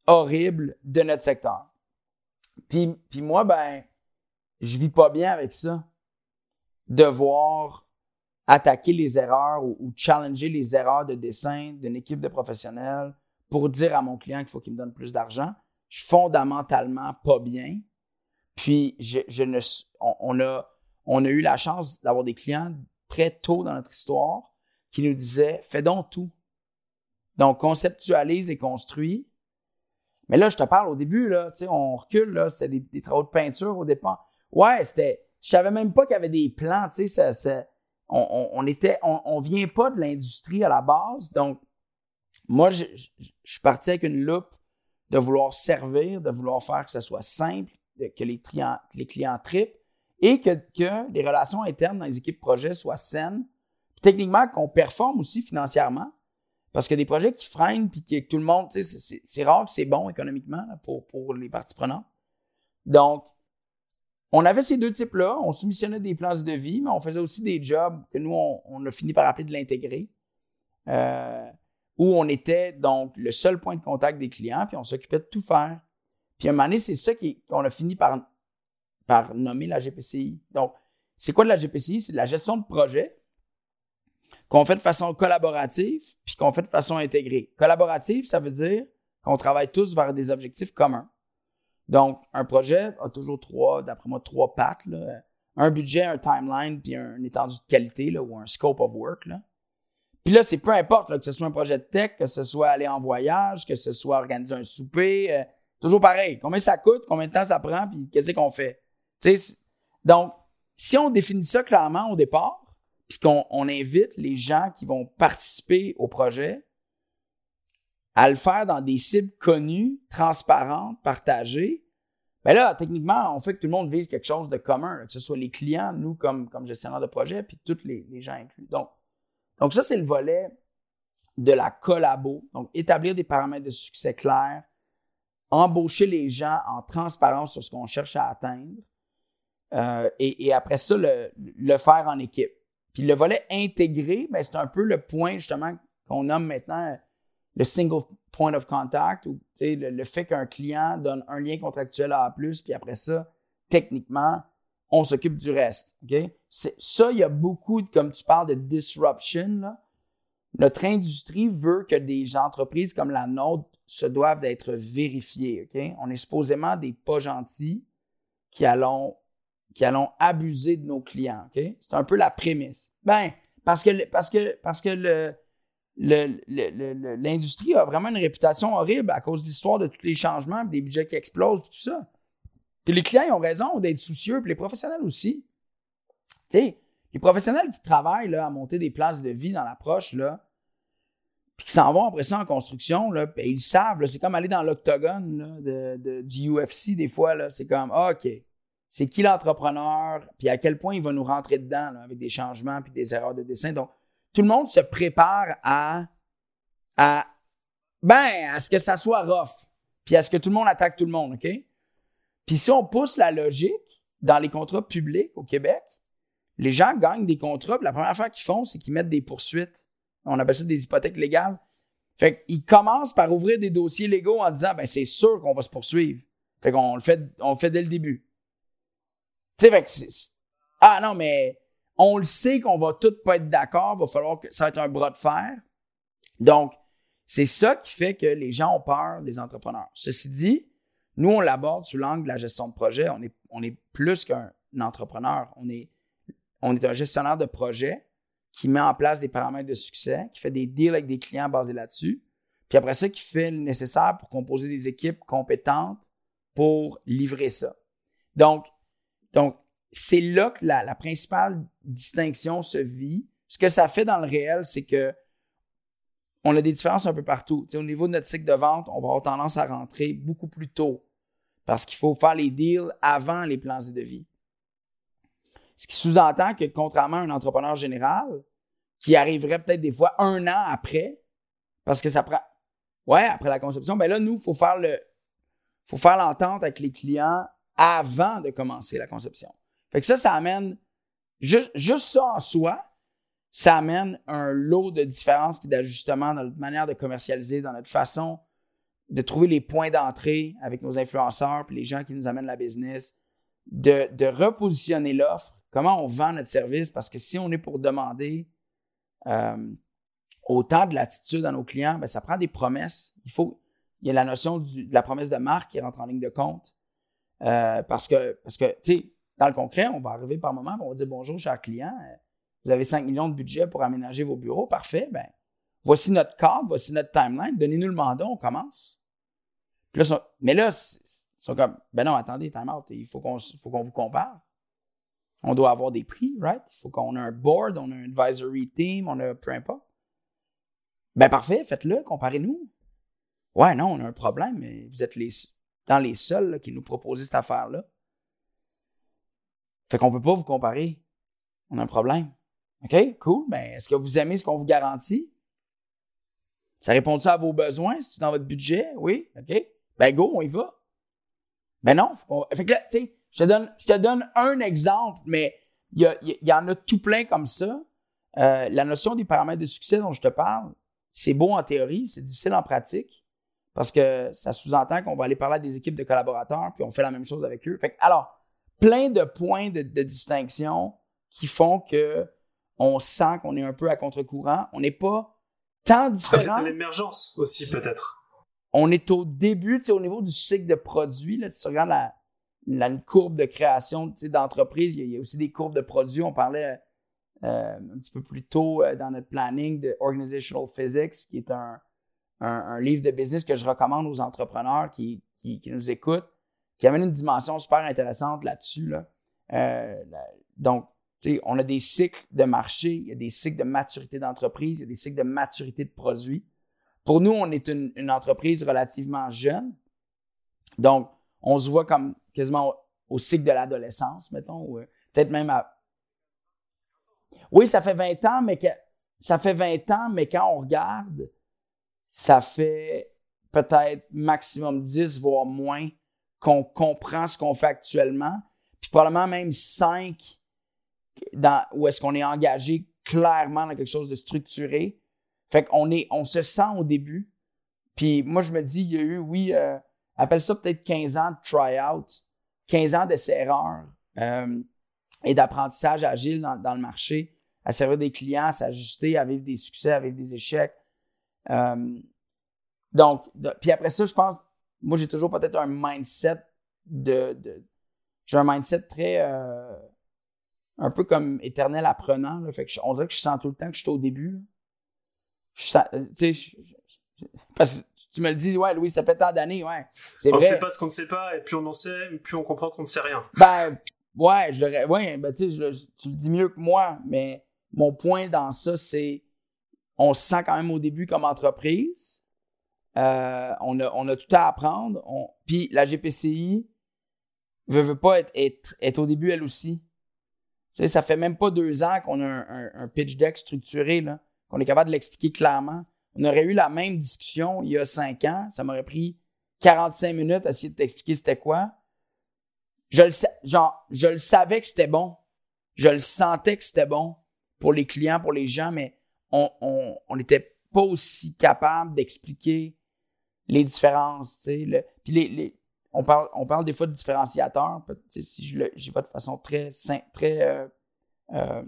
horrible de notre secteur. Puis, moi, ben, je vis pas bien avec ça. Devoir attaquer les erreurs ou, challenger les erreurs de dessin d'une équipe de professionnels pour dire à mon client qu'il faut qu'il me donne plus d'argent. Je suis fondamentalement pas bien. Puis, je, ne, on a eu la chance d'avoir des clients très tôt dans notre histoire qui nous disaient Fais donc tout. Donc, conceptualise et construis. Mais là, je te parle au début, là, tu on recule, là, c'était des, travaux de peinture au départ. Ouais, c'était. Je savais même pas qu'il y avait des plans, ça, on, on, vient pas de l'industrie à la base. Donc, moi, je, suis parti avec une loupe de vouloir servir, de vouloir faire que ce soit simple, que les, les clients tripent et que, les relations internes dans les équipes projets soient saines. techniquement, qu'on performe aussi financièrement. Parce que des projets qui freinent puis que tout le monde, c'est rare que c'est bon économiquement pour, pour les parties prenantes. Donc, on avait ces deux types-là. On soumissionnait des plans de vie, mais on faisait aussi des jobs que nous, on, a fini par appeler de l'intégrer. Euh, où on était donc le seul point de contact des clients, puis on s'occupait de tout faire. Puis à un moment donné, c'est ça qu'on a fini par, par nommer la GPCI. Donc, c'est quoi de la GPCI? C'est de la gestion de projet qu'on fait de façon collaborative puis qu'on fait de façon intégrée. Collaborative, ça veut dire qu'on travaille tous vers des objectifs communs. Donc, un projet a toujours trois, d'après moi, trois pattes. Un budget, un timeline, puis un étendue de qualité là, ou un scope of work. Là. Puis là, c'est peu importe que ce soit un projet de tech, que ce soit aller en voyage, que ce soit organiser un souper, euh, Toujours pareil. Combien ça coûte, combien de temps ça prend, puis qu'est-ce qu'on fait? Donc, si on définit ça clairement au départ, puis qu'on invite les gens qui vont participer au projet à le faire dans des cibles connues, transparentes, partagées, Ben là, techniquement, on fait que tout le monde vise quelque chose de commun, que ce soit les clients, nous comme, comme gestionnaires de projet, puis tous les, gens inclus. Donc, donc ça, c'est le volet de la collabo. Donc, établir des paramètres de succès clairs, embaucher les gens en transparence sur ce qu'on cherche à atteindre, euh, et, après ça, le, faire en équipe. Puis le volet intégré, ben, c'est un peu le point justement qu'on nomme maintenant le single point of contact, ou le, le fait qu'un client donne un lien contractuel à A+, puis après ça, techniquement, on s'occupe du reste. Ça, il y a beaucoup, de, comme tu parles de disruption, là, notre industrie veut que des entreprises comme la nôtre se doivent d'être vérifiées. On est supposément des pas gentils qui allons, qui allons abuser de nos clients. C'est un peu la prémisse. Ben, parce que, l'industrie a vraiment une réputation horrible à cause de l'histoire de tous les changements, des budgets qui explosent, tout ça. Puis les clients ils ont raison d'être soucieux, puis les professionnels aussi. Tu les professionnels qui travaillent là, à monter des places de vie dans l'approche, là, puis qui s'en vont après ça en construction, là, ben, ils savent, c'est comme aller dans l'octogone du UFC des fois. C'est comme, ah, OK, c'est qui l'entrepreneur, puis à quel point il va nous rentrer dedans avec des changements puis des erreurs de dessin. Donc, tout le monde se prépare à, à, ben, à ce que ça soit rough, puis à ce que tout le monde attaque tout le monde, OK? Puis si on pousse la logique dans les contrats publics au Québec, les gens gagnent des contrats, puis la première affaire qu'ils font, c'est qu'ils mettent des poursuites. On appelle ça des hypothèques légales. Fait qu'ils commencent par ouvrir des dossiers légaux en disant, ben, c'est sûr qu'on va se poursuivre. Fait qu'on fait, on le fait dès le début. Tu sais, ah non, mais on le sait qu'on va tous pas être d'accord, va falloir que ça va un bras de fer. Donc, c'est ça qui fait que les gens ont peur des entrepreneurs. Ceci dit, nous, on l'aborde sous l'angle de la gestion de projet. On est, on est plus qu'un entrepreneur. On est, on est un gestionnaire de projet qui met en place des paramètres de succès, qui fait des deals avec des clients basés là-dessus. Puis après ça, qui fait le nécessaire pour composer des équipes compétentes pour livrer ça. Donc, donc c'est là que la, principale distinction se vit. Ce que ça fait dans le réel, c'est que on a des différences un peu partout. au niveau de notre cycle de vente, on va avoir tendance à rentrer beaucoup plus tôt parce qu'il faut faire les deals avant les plans de vie. Ce qui sous-entend que, contrairement à un entrepreneur général, qui arriverait peut-être des fois un an après, parce que ça prend. Ouais, après la conception, ben là, nous, il faut faire l'entente avec les clients avant de commencer la conception. Fait que ça, ça amène, juste, ça en soi, ça amène un lot de différences puis d'ajustements dans notre manière de commercialiser, dans notre façon de trouver les points d'entrée avec nos influenceurs puis les gens qui nous amènent la business, de, de repositionner l'offre, comment on vend notre service, parce que si on est pour demander euh, autant de l'attitude à nos clients, ben, ça prend des promesses. Il faut, il y a la notion de la promesse de marque qui rentre en ligne de compte. Euh, parce que, parce que, tu sais, dans le concret, on va arriver par moment, on va dire bonjour, cher client, euh, vous avez 5 millions de budget pour aménager vos bureaux, parfait, ben, voici notre cadre, voici notre timeline, donnez-nous le mandat, on commence. mais là, ils sont comme, ben non, attendez, time out, il faut qu'on qu'on vous compare. On doit avoir des prix, right? Il faut qu'on ait un board, on a un advisory team, on a peu importe. Ben parfait, faites-le, comparez-nous. Ouais, non, on a un problème, mais vous êtes les, dans les seuls qui nous proposent cette affaire-là. Fait qu'on peut pas vous comparer. On a un problème. OK, cool. Ben, est-ce que vous aimez ce qu'on vous garantit? Ça répond-tu à vos besoins? C'est-tu dans votre budget? Oui? OK? Ben, go, on y va. Ben non. Fait que là, tu sais, je te donne, je te donne un exemple, mais il y, y, en a tout plein comme ça. Euh, la notion des paramètres de succès dont je te parle, c'est beau en théorie, c'est difficile en pratique parce que ça sous-entend qu'on va aller parler à des équipes de collaborateurs puis on fait la même chose avec eux. Fait que, alors, plein de points de, distinction qui font que on sent qu'on est un peu à contre-courant. On n'est pas tant différent. C'est l'émergence aussi, peut-être. On est au début, tu sais, au niveau du cycle de produits. Là, si tu regardes la, courbe de création d'entreprise, il, y, a aussi des courbes de produits. On parlait euh, un petit peu plus tôt euh, dans notre planning de Organizational Physics, qui est un, livre de business que je recommande aux entrepreneurs qui, nous écoutent qui amène une dimension super intéressante là-dessus. Là. Euh, donc, on a des cycles de marché, il y a des cycles de maturité d'entreprise, il y a des cycles de maturité de produits. Pour nous, on est une, entreprise relativement jeune. Donc, on se voit comme, quasiment au, cycle de l'adolescence, mettons, euh, peut-être même à... Oui, ça fait 20 ans, mais que, ça fait 20 ans, mais quand on regarde, ça fait peut-être maximum 10, voire moins, qu'on comprend ce qu'on fait actuellement. Puis probablement même 5 dans, où est-ce qu'on est engagé clairement dans quelque chose de structuré. Fait qu'on est, on se sent au début. Puis moi, je me dis, il y a eu, oui, euh, appelle ça peut-être 15 ans de try-out, 15 ans d'essai-erreur euh, et d'apprentissage agile dans, dans, le marché, à servir des clients, à s'ajuster, à vivre des succès, à vivre des échecs. Euh, donc, puis après ça, je pense, moi, j'ai toujours peut-être un mindset de, de j'ai un mindset très, euh, un peu comme éternel apprenant. Là, fait que on dirait que je sens tout le temps que je suis au début. Je sens, tu sais, parce que tu me le dis, ouais, Louis, ça fait tant d'années, ouais. C'est. On ne sait pas ce qu'on ne sait pas, et plus on en sait, plus on comprend qu'on ne sait rien. Ben, ouais, je ouais, ben, tu sais, tu le dis mieux que moi, mais mon point dans ça, c'est, on se sent quand même au début comme entreprise. Euh, on, a, on a tout à apprendre. On, puis la GPCI veut, veut pas être, être, être au début elle aussi. Tu sais, ça fait même pas deux ans qu'on a un, pitch deck structuré, là, qu'on est capable de l'expliquer clairement. On aurait eu la même discussion il y a cinq ans. Ça m'aurait pris 45 minutes à essayer de t'expliquer c'était quoi. Je le, genre, je le savais que c'était bon. Je le sentais que c'était bon pour les clients, pour les gens, mais on n'était on, pas aussi capable d'expliquer les différences. Puis les, les, on parle, on parle des fois de différenciateurs. Si je le, j'y vais de façon très, très euh, euh,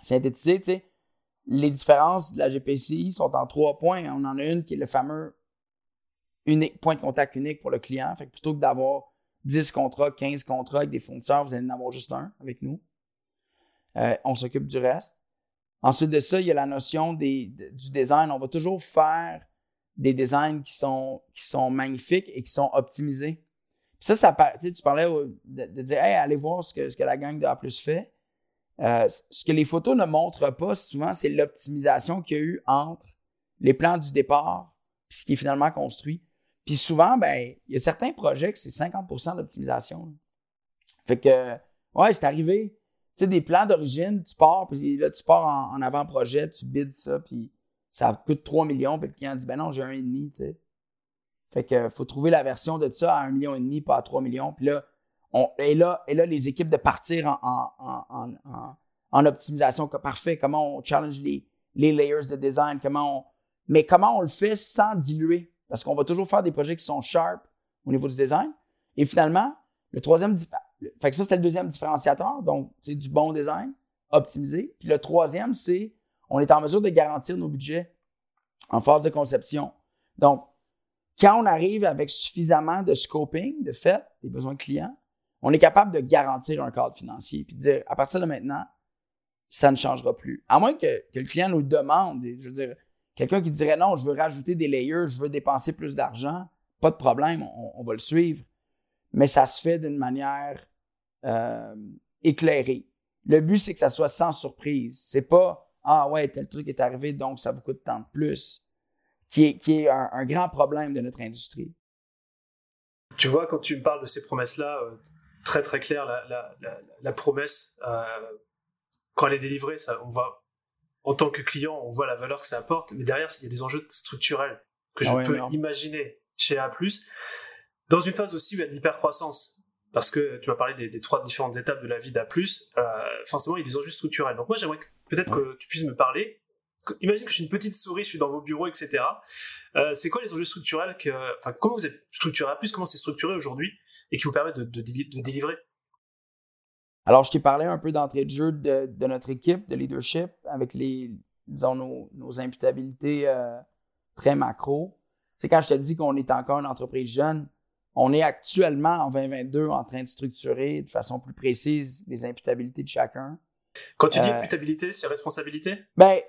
synthétisée, les différences de la GPCI sont en trois points. On en a une qui est le fameux point de contact unique pour le client. Fait que plutôt que d'avoir 10 contrats, 15 contrats avec des fournisseurs, vous allez en avoir juste un avec nous. Euh, on s'occupe du reste. Ensuite de ça, il y a la notion du design. On va toujours faire des designs qui sont, magnifiques et qui sont optimisés ça, ça tu parlais de, dire allez voir ce que, ce que la gang de A fait. Euh, ce que les photos ne montrent pas souvent, c'est l'optimisation qu'il y a eu entre les plans du départ et ce qui est finalement construit. Puis souvent, ben, il y a certains projets que c'est 50% d'optimisation. Fait que, ouais, c'est arrivé. Tu sais, des plans d'origine, tu pars, puis là, tu pars en, avant-projet, tu bides ça, puis ça coûte 3 millions, puis le client dit, ben non, j'ai un et demi, tu sais. Fait que faut trouver la version de ça à un million et demi, pas à 3 millions. Puis là, on, et là, et là, les équipes de partir en, en, en, en, optimisation, parfait, comment on challenge les, les layers de design, comment on, mais comment on le fait sans diluer? Parce qu'on va toujours faire des projets qui sont sharp au niveau du design. Et finalement, le troisième, fait que ça, c'était le deuxième différenciateur, donc, c'est du bon design, optimisé. Puis le troisième, c'est, on est en mesure de garantir nos budgets en phase de conception. Donc, quand on arrive avec suffisamment de scoping, de fait, des besoins clients, on est capable de garantir un cadre financier puis de dire à partir de maintenant, ça ne changera plus. À moins que, le client nous demande, je veux dire, quelqu'un qui dirait non, je veux rajouter des layers, je veux dépenser plus d'argent, pas de problème, on, va le suivre. Mais ça se fait d'une manière euh, éclairée. Le but, c'est que ça soit sans surprise. C'est pas Ah ouais, tel truc est arrivé, donc ça vous coûte tant de plus qui est, qui est un, grand problème de notre industrie. Tu vois, quand tu me parles de ces promesses-là, euh, très très clair, la, la, la, promesse, euh, quand elle est délivrée, ça, on voit, en tant que client, on voit la valeur que ça apporte, mais derrière, il y a des enjeux structurels que je ah peux imaginer chez A+, dans une phase aussi où il y a de l'hypercroissance, parce que tu vas parler des, des, trois différentes étapes de la vie d'A+, euh, forcément, il y a des enjeux structurels. Donc moi, j'aimerais peut-être que tu puisses me parler imagine que je suis une petite souris, je suis dans vos bureaux, etc. Euh, c'est quoi les enjeux structurels que, enfin, comment vous êtes structuré à plus, comment c'est structuré aujourd'hui et qui vous permet de, de, délivrer? Alors, je t'ai parlé un peu d'entrée de jeu de, notre équipe de leadership avec les, disons, nos, imputabilités euh, très macro. C'est quand je te dis qu'on est encore une entreprise jeune, on est actuellement en 2022 en train de structurer de façon plus précise les imputabilités de chacun. Quand tu dis euh, imputabilité, c'est responsabilité? Ben,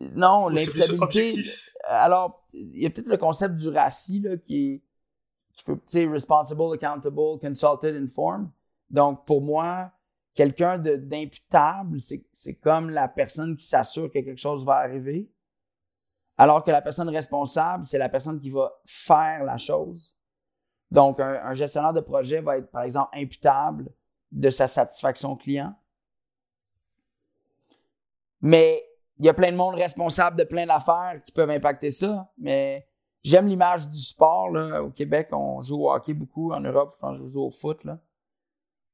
non, l'imputabilité. Alors, il y a peut-être le concept du RACI là, qui est qui peut, tu sais, responsible, accountable, consulted, informed. Donc, pour moi, quelqu'un d'imputable, c'est comme la personne qui s'assure que quelque chose va arriver. Alors que la personne responsable, c'est la personne qui va faire la chose. Donc, un, gestionnaire de projet va être, par exemple, imputable de sa satisfaction client. Mais il y a plein de monde responsable de plein d'affaires qui peuvent impacter ça. Mais j'aime l'image du sport. Au Québec, on joue au hockey beaucoup. En Europe, je joue au foot. Là.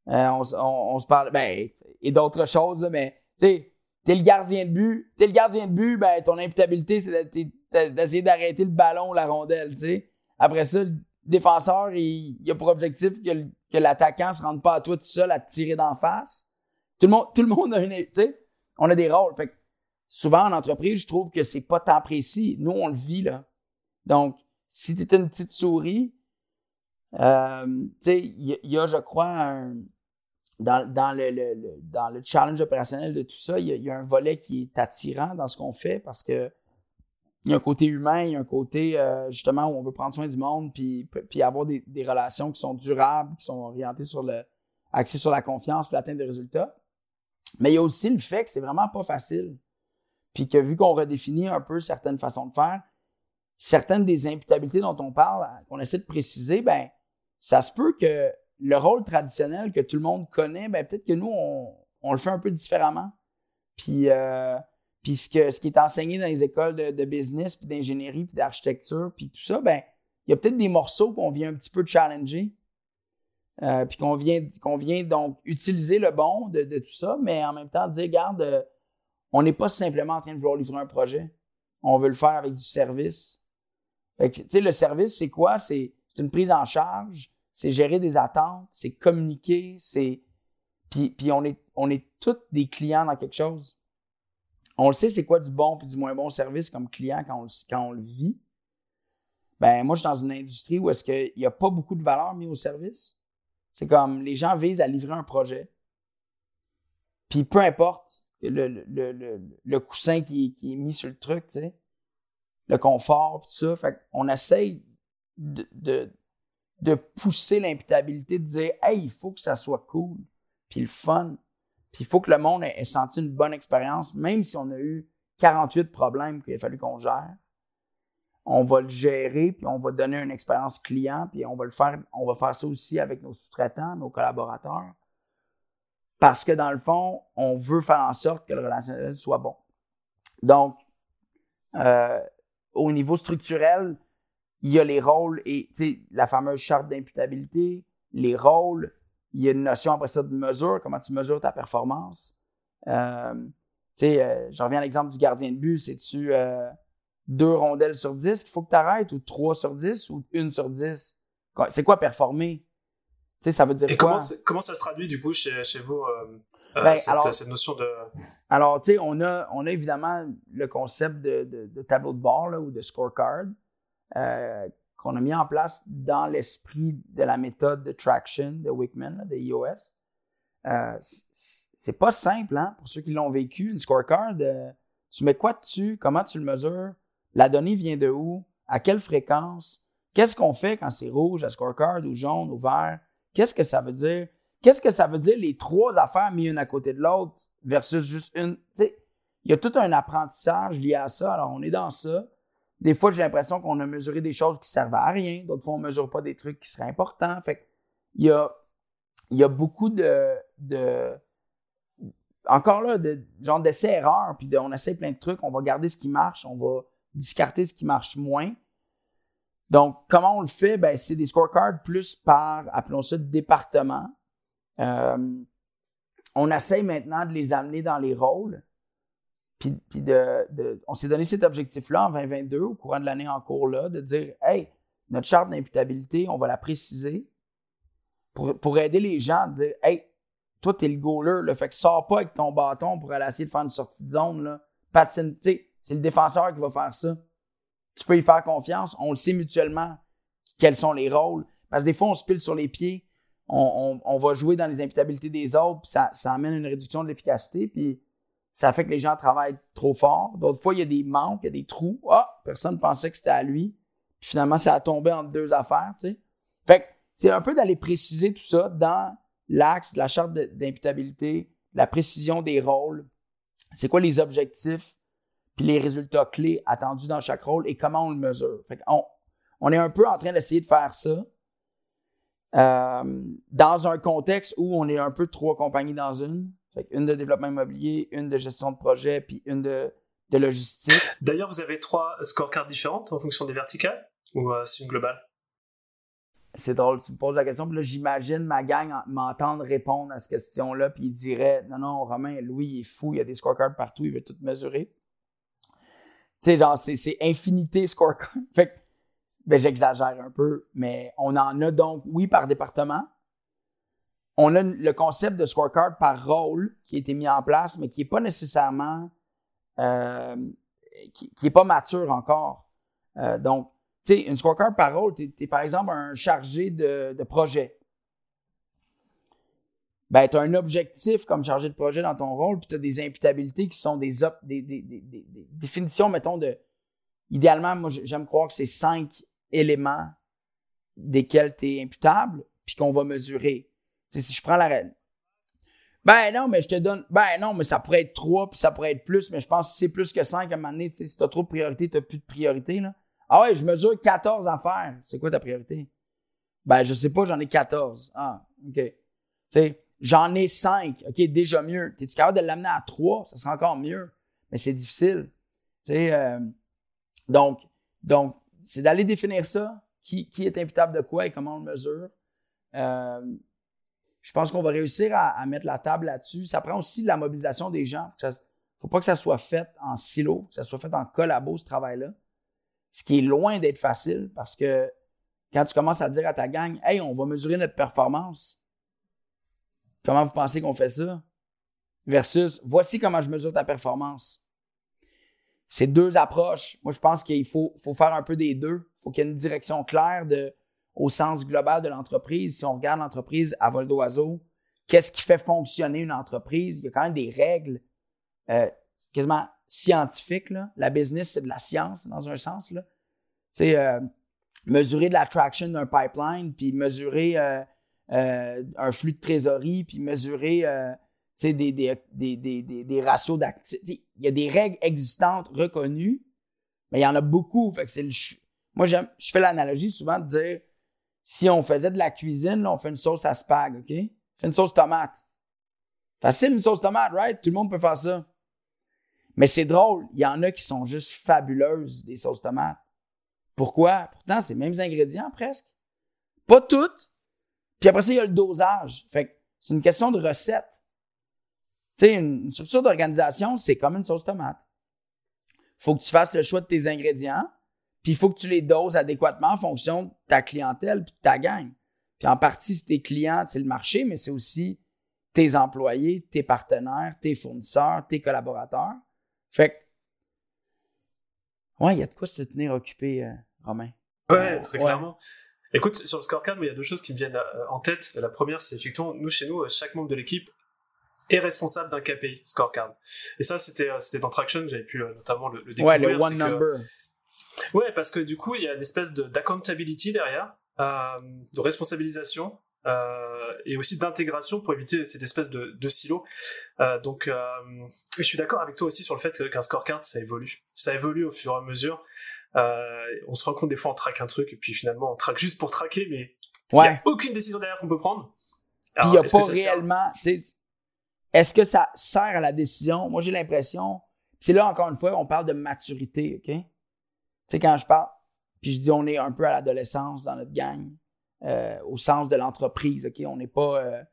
Euh, on, se parle, ben, et d'autres choses, mais tu sais, t'es le gardien de but. T'es le gardien de but, ben, ton imputabilité, c'est d'essayer d'arrêter le ballon ou la rondelle, tu sais. Après ça, le défenseur, il, a pour objectif que, que l'attaquant se rende pas à toi tout seul à te tirer d'en face. Tout le monde, tout le monde a une, tu sais, on a des rôles. Fait que souvent en entreprise, je trouve que c'est pas tant précis. Nous, on le vit, là. Donc, si tu une petite souris, euh, tu sais, il y, a, je crois, un, dans, le, challenge opérationnel de tout ça, il y, a, un volet qui est attirant dans ce qu'on fait parce que il y a un côté humain, il y a un côté euh, justement où on veut prendre soin du monde puis, avoir des, des, relations qui sont durables, qui sont orientées sur le axées sur la confiance puis l'atteinte des résultats. Mais il y a aussi le fait que c'est vraiment pas facile. Puis que vu qu'on redéfinit un peu certaines façons de faire, certaines des imputabilités dont on parle, qu'on essaie de préciser, ben ça se peut que le rôle traditionnel que tout le monde connaît, ben peut-être que nous, on, le fait un peu différemment. Puis, euh, puis ce, qui est enseigné dans les écoles de, business, puis d'ingénierie, puis d'architecture, puis tout ça, ben il y a peut-être des morceaux qu'on vient un petit peu challenger. Euh, puis qu'on vient, qu'on vient donc utiliser le bon de, tout ça, mais en même temps dire, regarde, euh, on n'est pas simplement en train de vouloir livrer un projet. On veut le faire avec du service. Fait sais, le service, c'est quoi? C'est une prise en charge, c'est gérer des attentes, c'est communiquer, c'est. Puis, puis on, est, on est tous des clients dans quelque chose. On le sait, c'est quoi du bon puis du moins bon service comme client quand on, quand on le vit. Ben, moi, je suis dans une industrie où est-ce qu'il n'y a pas beaucoup de valeur mise au service. C'est comme les gens visent à livrer un projet. Puis peu importe le, le, le, coussin qui, qui, est mis sur le truc, tu sais, le confort, tout ça. Fait qu'on essaye de, de pousser l'imputabilité, de dire Hey, il faut que ça soit cool, puis le fun. Puis il faut que le monde ait, senti une bonne expérience, même si on a eu 48 problèmes qu'il a fallu qu'on gère. On va le gérer, puis on va donner une expérience client, puis on va le faire, on va faire ça aussi avec nos sous-traitants, nos collaborateurs. Parce que dans le fond, on veut faire en sorte que le relationnel soit bon. Donc, euh, au niveau structurel, il y a les rôles et la fameuse charte d'imputabilité, les rôles, il y a une notion après ça de mesure, comment tu mesures ta performance. Euh, euh, je reviens à l'exemple du gardien de but, c'est-tu euh, deux rondelles sur dix qu'il faut que tu arrêtes ou trois sur dix ou une sur dix? C'est quoi performer? sais, ça veut dire et quoi? Comment, comment ça se traduit du coup chez, chez vous, ben, cette, cette, notion de... Alors, tu sais, on a, on a évidemment le concept de, de, tableau de bord là, ou de scorecard. Euh, qu'on a mis en place dans l'esprit de la méthode de traction de Wickman, de iOS. Euh, c'est pas simple, hein, pour ceux qui l'ont vécu, une scorecard. Tu mets quoi dessus? Comment tu le mesures? La donnée vient de où? À quelle fréquence? Qu'est-ce qu'on fait quand c'est rouge, la scorecard, ou jaune, ou vert? Qu'est-ce que ça veut dire? Qu'est-ce que ça veut dire les trois affaires mises une à côté de l'autre versus juste une? Il y a tout un apprentissage lié à ça. Alors, on est dans ça. Des fois, j'ai l'impression qu'on a mesuré des choses qui servent à rien. D'autres fois, on ne mesure pas des trucs qui seraient importants. Fait il y a, il y a beaucoup de, de encore là, de genre d'essais-erreurs, puis on essaie plein de trucs, on va garder ce qui marche, on va discarter ce qui marche moins. Donc, comment on le fait? Ben, c'est des scorecards plus par, appelons ça, département. Euh, on essaie maintenant de les amener dans les rôles. Puis, on s'est donné cet objectif-là en 2022, au courant de l'année en cours là, de dire Hey, notre charte d'imputabilité, on va la préciser pour, aider les gens à dire Hey, toi, t'es le goaler, le fait que sors pas avec ton bâton pour aller essayer de faire une sortie de zone. Là. Patine, c'est le défenseur qui va faire ça. Tu peux y faire confiance. On le sait mutuellement quels sont les rôles. Parce que des fois, on se pile sur les pieds. On, on, va jouer dans les imputabilités des autres, puis ça, ça amène une réduction de l'efficacité. Puis ça fait que les gens travaillent trop fort. D'autres fois, il y a des manques, il y a des trous. Ah, personne ne pensait que c'était à lui. Puis finalement, ça a tombé entre deux affaires, tu sais. Fait que c'est un peu d'aller préciser tout ça dans l'axe de la charte d'imputabilité, la précision des rôles. C'est quoi les objectifs, puis les résultats clés attendus dans chaque rôle et comment on le mesure. Fait on, on est un peu en train d'essayer de faire ça. euh, dans un contexte où on est un peu trois compagnies dans une. Une de développement immobilier, une de gestion de projet, puis une de, de logistique. D'ailleurs, vous avez trois scorecards différentes en fonction des verticales ou euh, c'est une globale? C'est drôle, tu me poses la question, puis là, j'imagine ma gang m'entendre répondre à cette question-là, puis il dirait Non, non, Romain, Louis, il est fou, il y a des scorecards partout, il veut tout mesurer. Tu sais, genre, c'est infinité scorecard. Fait que ben, j'exagère un peu, mais on en a donc, oui, par département. On a le concept de scorecard par rôle qui a été mis en place, mais qui n'est pas nécessairement, euh, qui n'est pas mature encore. Euh, donc, tu sais, une scorecard par rôle, tu es, par exemple un chargé de, projet. Ben, tu as un objectif comme chargé de projet dans ton rôle, puis tu as des imputabilités qui sont des, des, définitions, mettons, de. Idéalement, moi, j'aime croire que c'est cinq éléments desquels tu es imputable, puis qu'on va mesurer. C'est si je prends la règle. Ben non, mais je te donne. Ben non, mais ça pourrait être trois, puis ça pourrait être plus, mais je pense que c'est plus que cinq à un moment donné. Si tu as trop de priorité, tu n'as plus de priorité. Là. Ah ouais, je mesure 14 affaires. C'est quoi ta priorité? Ben, je sais pas, j'en ai 14. Ah, OK. Tu sais, j'en ai 5. OK, déjà mieux. T'es-tu capable de l'amener à 3? Ça serait encore mieux. Mais c'est difficile. Tu sais, euh, donc, donc, c'est d'aller définir ça, qui, qui, est imputable de quoi et comment on le mesure. Euh, je pense qu'on va réussir à, mettre la table là-dessus. Ça prend aussi de la mobilisation des gens. Il ne faut pas que ça soit fait en silo, que ça soit fait en collabo, ce travail-là. Ce qui est loin d'être facile parce que quand tu commences à dire à ta gang, hey, on va mesurer notre performance. Comment vous pensez qu'on fait ça? Versus, voici comment je mesure ta performance c'est deux approches. Moi, je pense qu'il faut, faut faire un peu des deux. Il faut qu'il y ait une direction claire de, au sens global de l'entreprise. Si on regarde l'entreprise à vol d'oiseau, qu'est-ce qui fait fonctionner une entreprise? Il y a quand même des règles euh, quasiment scientifiques. Là. La business, c'est de la science dans un sens. Là. Euh, mesurer de la traction d'un pipeline, puis mesurer euh, un flux de trésorerie, puis mesurer des, des, des, ratios d'actifs. Il y a des règles existantes reconnues, mais il y en a beaucoup. Fait que le Moi, je fais l'analogie souvent de dire si on faisait de la cuisine, on fait une sauce à spag, OK? Fait une sauce tomate. Facile, une sauce tomate, right? Tout le monde peut faire ça. Mais c'est drôle, il y en a qui sont juste fabuleuses, des sauces tomates. Pourquoi? Pourtant, c'est les mêmes ingrédients presque. Pas toutes. Puis après ça, il y a le dosage. Fait que c'est une question de recette. Tu sais, une structure d'organisation, c'est comme une sauce tomate. Faut que tu fasses le choix de tes ingrédients, puis il faut que tu les doses adéquatement en fonction de ta clientèle puis de ta gang. Puis en partie, c'est tes clients, c'est le marché, mais c'est aussi tes employés, tes partenaires, tes fournisseurs, tes collaborateurs. Fait que, ouais, il y a de quoi se tenir occupé, euh, Romain. Ouais, très clairement. Écoute, sur le scorecard, il y a deux choses qui me viennent euh, en tête. La première, c'est effectivement, nous, chez nous, chaque membre de l'équipe est responsable d'un KPI scorecard. Et ça, c'était euh, c'était dans Traction, j'avais pu euh, notamment le, le découvrir. Ouais, le one number. Ouais, parce que du coup, il y a une espèce d'accountability derrière, euh, de responsabilisation. Euh, et aussi d'intégration pour éviter cette espèce de, de silo. Euh, donc, euh, je suis d'accord avec toi aussi sur le fait qu'un scorecard, ça évolue. Ça évolue au fur et à mesure. on se rend compte des fois, on traque un truc et puis finalement, on traque juste pour traquer, mais il n'y a aucune décision derrière qu'on peut prendre. Puis il n'y a pas réellement, est-ce que ça sert à la décision? Moi, j'ai l'impression, c'est là encore une fois, on parle de maturité, OK? Tu sais, quand je parle, puis je dis on est un peu à l'adolescence dans notre gang, euh, au sens de l'entreprise, OK? On n'est pas, euh,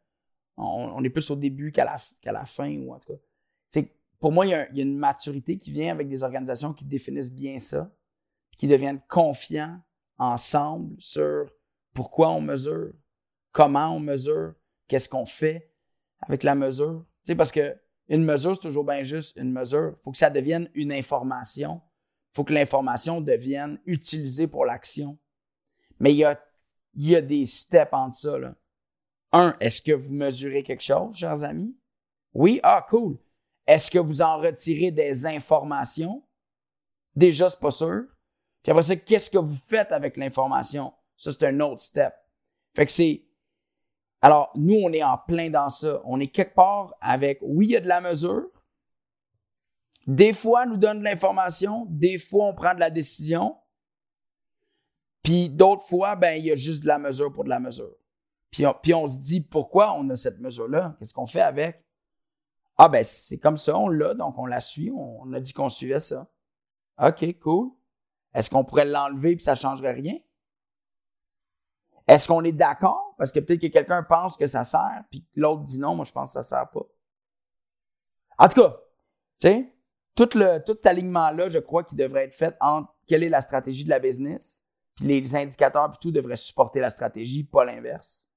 on, est plus au début qu'à la, la fin, ou en tout cas. C'est pour moi, il y, a, il y, a, une maturité qui vient avec des organisations qui définissent bien ça, qui deviennent confiants ensemble sur pourquoi on mesure, comment on mesure, qu'est-ce qu'on fait, avec la mesure. Tu sais, parce que une mesure, c'est toujours bien juste une mesure. Il faut que ça devienne une information. Faut que l'information devienne utilisée pour l'action. Mais il y a, y a des steps entre ça. Là. Un, est-ce que vous mesurez quelque chose, chers amis? Oui? Ah, cool. Est-ce que vous en retirez des informations? Déjà, c'est pas sûr. Puis après ça, qu'est-ce que vous faites avec l'information? Ça, c'est un autre step. Fait que c'est alors, nous, on est en plein dans ça. On est quelque part avec, oui, il y a de la mesure. Des fois, on nous donne l'information. Des fois, on prend de la décision. Puis d'autres fois, ben, il y a juste de la mesure pour de la mesure. Puis on, puis on se dit pourquoi on a cette mesure-là? Qu'est-ce qu'on fait avec? Ah ben c'est comme ça, on l'a, donc on la suit, on, a dit qu'on suivait ça. OK, cool. Est-ce qu'on pourrait l'enlever puis ça changerait rien? Est-ce qu'on est, d'accord? Parce que peut-être que quelqu'un pense que ça sert, puis l'autre dit non, moi je pense que ça sert pas. En tout cas, tu sais, tout, le, tout cet alignement-là, je crois qu'il devrait être fait entre quelle est la stratégie de la business, puis les indicateurs puis tout devraient supporter la stratégie, pas l'inverse.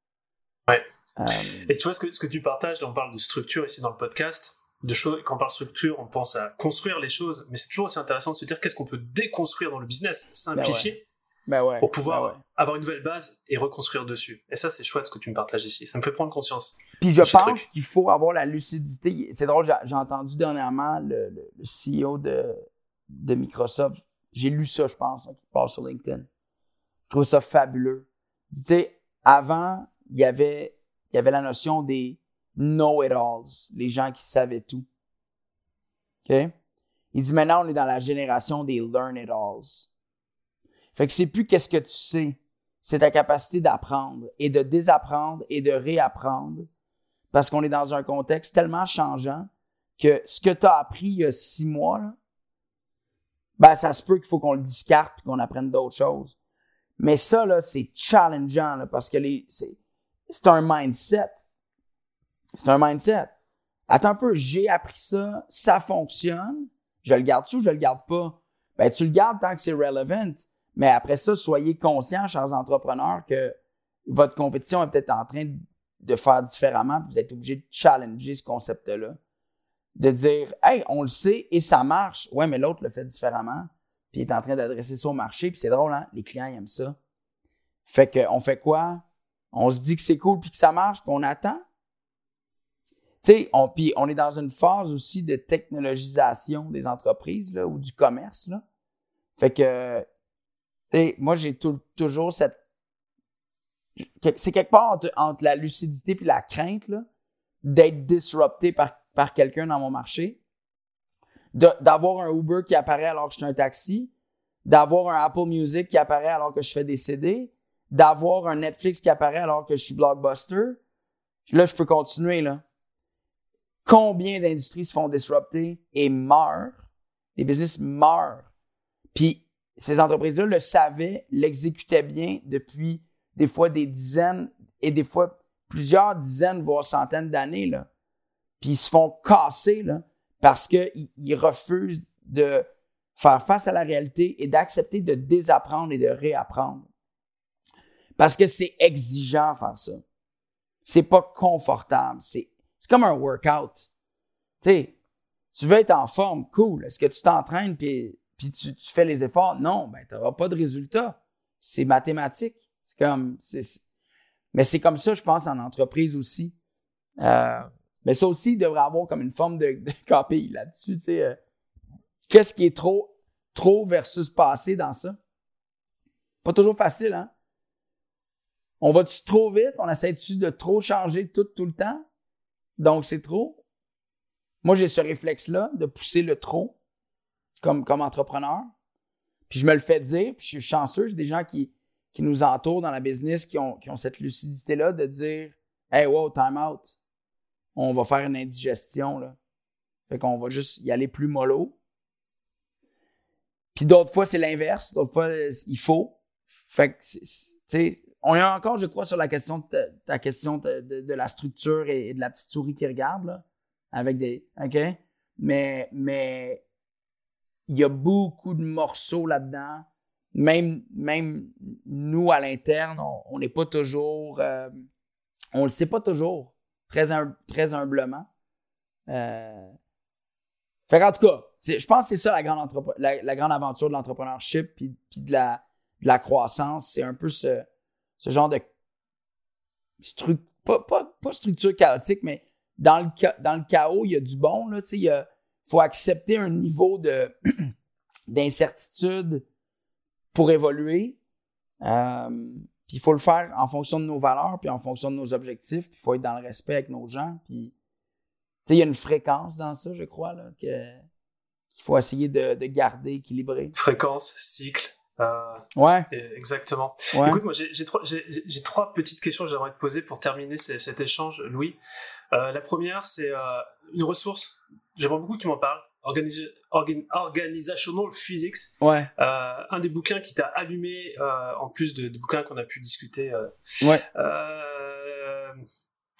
Ouais. Euh, et tu vois, ce que, ce que tu partages, on parle de structure ici dans le podcast, de choses, quand on parle structure, on pense à construire les choses, mais c'est toujours aussi intéressant de se dire qu'est-ce qu'on peut déconstruire dans le business, simplifier, ben ouais. Pour pouvoir ben avoir une nouvelle base et reconstruire dessus. Et ça, c'est chouette ce que tu me partages ici. Ça me fait prendre conscience. Puis je pense qu'il faut avoir la lucidité. C'est drôle, j'ai entendu dernièrement le, le, CEO de, de Microsoft. J'ai lu ça, je pense, hein, qui passe sur LinkedIn. Je trouve ça fabuleux. Tu sais, avant, il y avait, il y avait la notion des know-it-alls, les gens qui savaient tout. OK? Il dit maintenant, on est dans la génération des learn-it-alls. Fait que c'est plus qu'est-ce que tu sais, c'est ta capacité d'apprendre et de désapprendre et de réapprendre parce qu'on est dans un contexte tellement changeant que ce que tu as appris il y a six mois, là, ben, ça se peut qu'il faut qu'on le discarte et qu'on apprenne d'autres choses. Mais ça, là, c'est challengeant, là, parce que les, c'est, c'est un mindset. C'est un mindset. Attends un peu, j'ai appris ça, ça fonctionne, je le garde-tu ou je le garde pas? Ben, tu le gardes tant que c'est relevant. Mais après ça, soyez conscients, chers entrepreneurs, que votre compétition est peut-être en train de faire différemment, vous êtes obligé de challenger ce concept-là. De dire, hey, on le sait et ça marche. Ouais, mais l'autre le fait différemment, puis il est en train d'adresser ça au marché, puis c'est drôle, hein? Les clients aiment ça. Fait qu'on fait quoi? On se dit que c'est cool puis que ça marche, puis on attend. Tu sais, on, puis on est dans une phase aussi de technologisation des entreprises là, ou du commerce. Là. Fait que, et moi, j'ai toujours cette. C'est quelque part entre, la lucidité puis la crainte d'être disrupté par, par quelqu'un dans mon marché, d'avoir un Uber qui apparaît alors que je suis un taxi, d'avoir un Apple Music qui apparaît alors que je fais des CD, d'avoir un Netflix qui apparaît alors que je suis blockbuster. Là, je peux continuer, là. Combien d'industries se font disrupter et meurent? Des business meurent. Puis, ces entreprises-là le savaient, l'exécutaient bien depuis des fois des dizaines et des fois plusieurs dizaines, voire centaines d'années. Puis, ils se font casser, là, parce qu'ils refusent de faire face à la réalité et d'accepter de désapprendre et de réapprendre. Parce que c'est exigeant faire ça. C'est pas confortable. C'est, c'est comme un workout. Tu sais, tu veux être en forme, cool. Est-ce que tu t'entraînes puis, puis tu, fais les efforts? Non, ben, tu n'auras pas de résultat. C'est mathématique. C'est comme, mais c'est comme ça, je pense, en entreprise aussi. Euh, mais ça aussi, il devrait avoir comme une forme de, de là-dessus. Euh, qu'est-ce qui est trop, trop versus passé dans ça? Pas toujours facile, hein? On va-tu trop vite? On essaie-tu de trop changer tout, tout le temps? Donc, c'est trop. Moi, j'ai ce réflexe-là de pousser le trop comme, comme entrepreneur. Puis je me le fais dire, puis je suis chanceux, j'ai des gens qui, qui nous entourent dans la business qui ont, qui ont cette lucidité-là de dire Hey, wow, time out. On va faire une indigestion, là. Fait qu'on va juste y aller plus mollo. Puis d'autres fois, c'est l'inverse. D'autres fois, il faut. Fait que, tu sais, on est encore, je crois, sur la question de ta, question de, la structure et, de la petite souris qui regarde, là, avec des. OK? Mais, mais il y a beaucoup de morceaux là-dedans. Même, même nous, à l'interne, on n'est pas toujours. Euh, on le sait pas toujours, très, très humblement. Euh, fait en tout cas, je pense que c'est ça la grande, la, grande aventure de l'entrepreneurship puis, puis de, la, de la croissance. C'est un peu ce, ce genre de structure, pas, structure chaotique, mais dans le, dans le chaos, il y a du bon. Là, il faut accepter un niveau de, d'incertitude pour évoluer. Euh, puis il faut le faire en fonction de nos valeurs, puis en fonction de nos objectifs, puis il faut être dans le respect avec nos gens. Puis, il y a une fréquence dans ça, je crois, là, que, qu'il faut essayer de, de garder équilibré. Fréquence, cycle, ouais. Exactement. Écoute, moi, j'ai trois, trois, petites questions que j'aimerais te poser pour terminer cet échange, Louis. la première, c'est une ressource. J'aimerais beaucoup que tu m'en parles. Organizational Physics. Ouais. Euh, un des bouquins qui t'a allumé, euh, en plus de, des bouquins qu'on a pu discuter. Euh, ouais.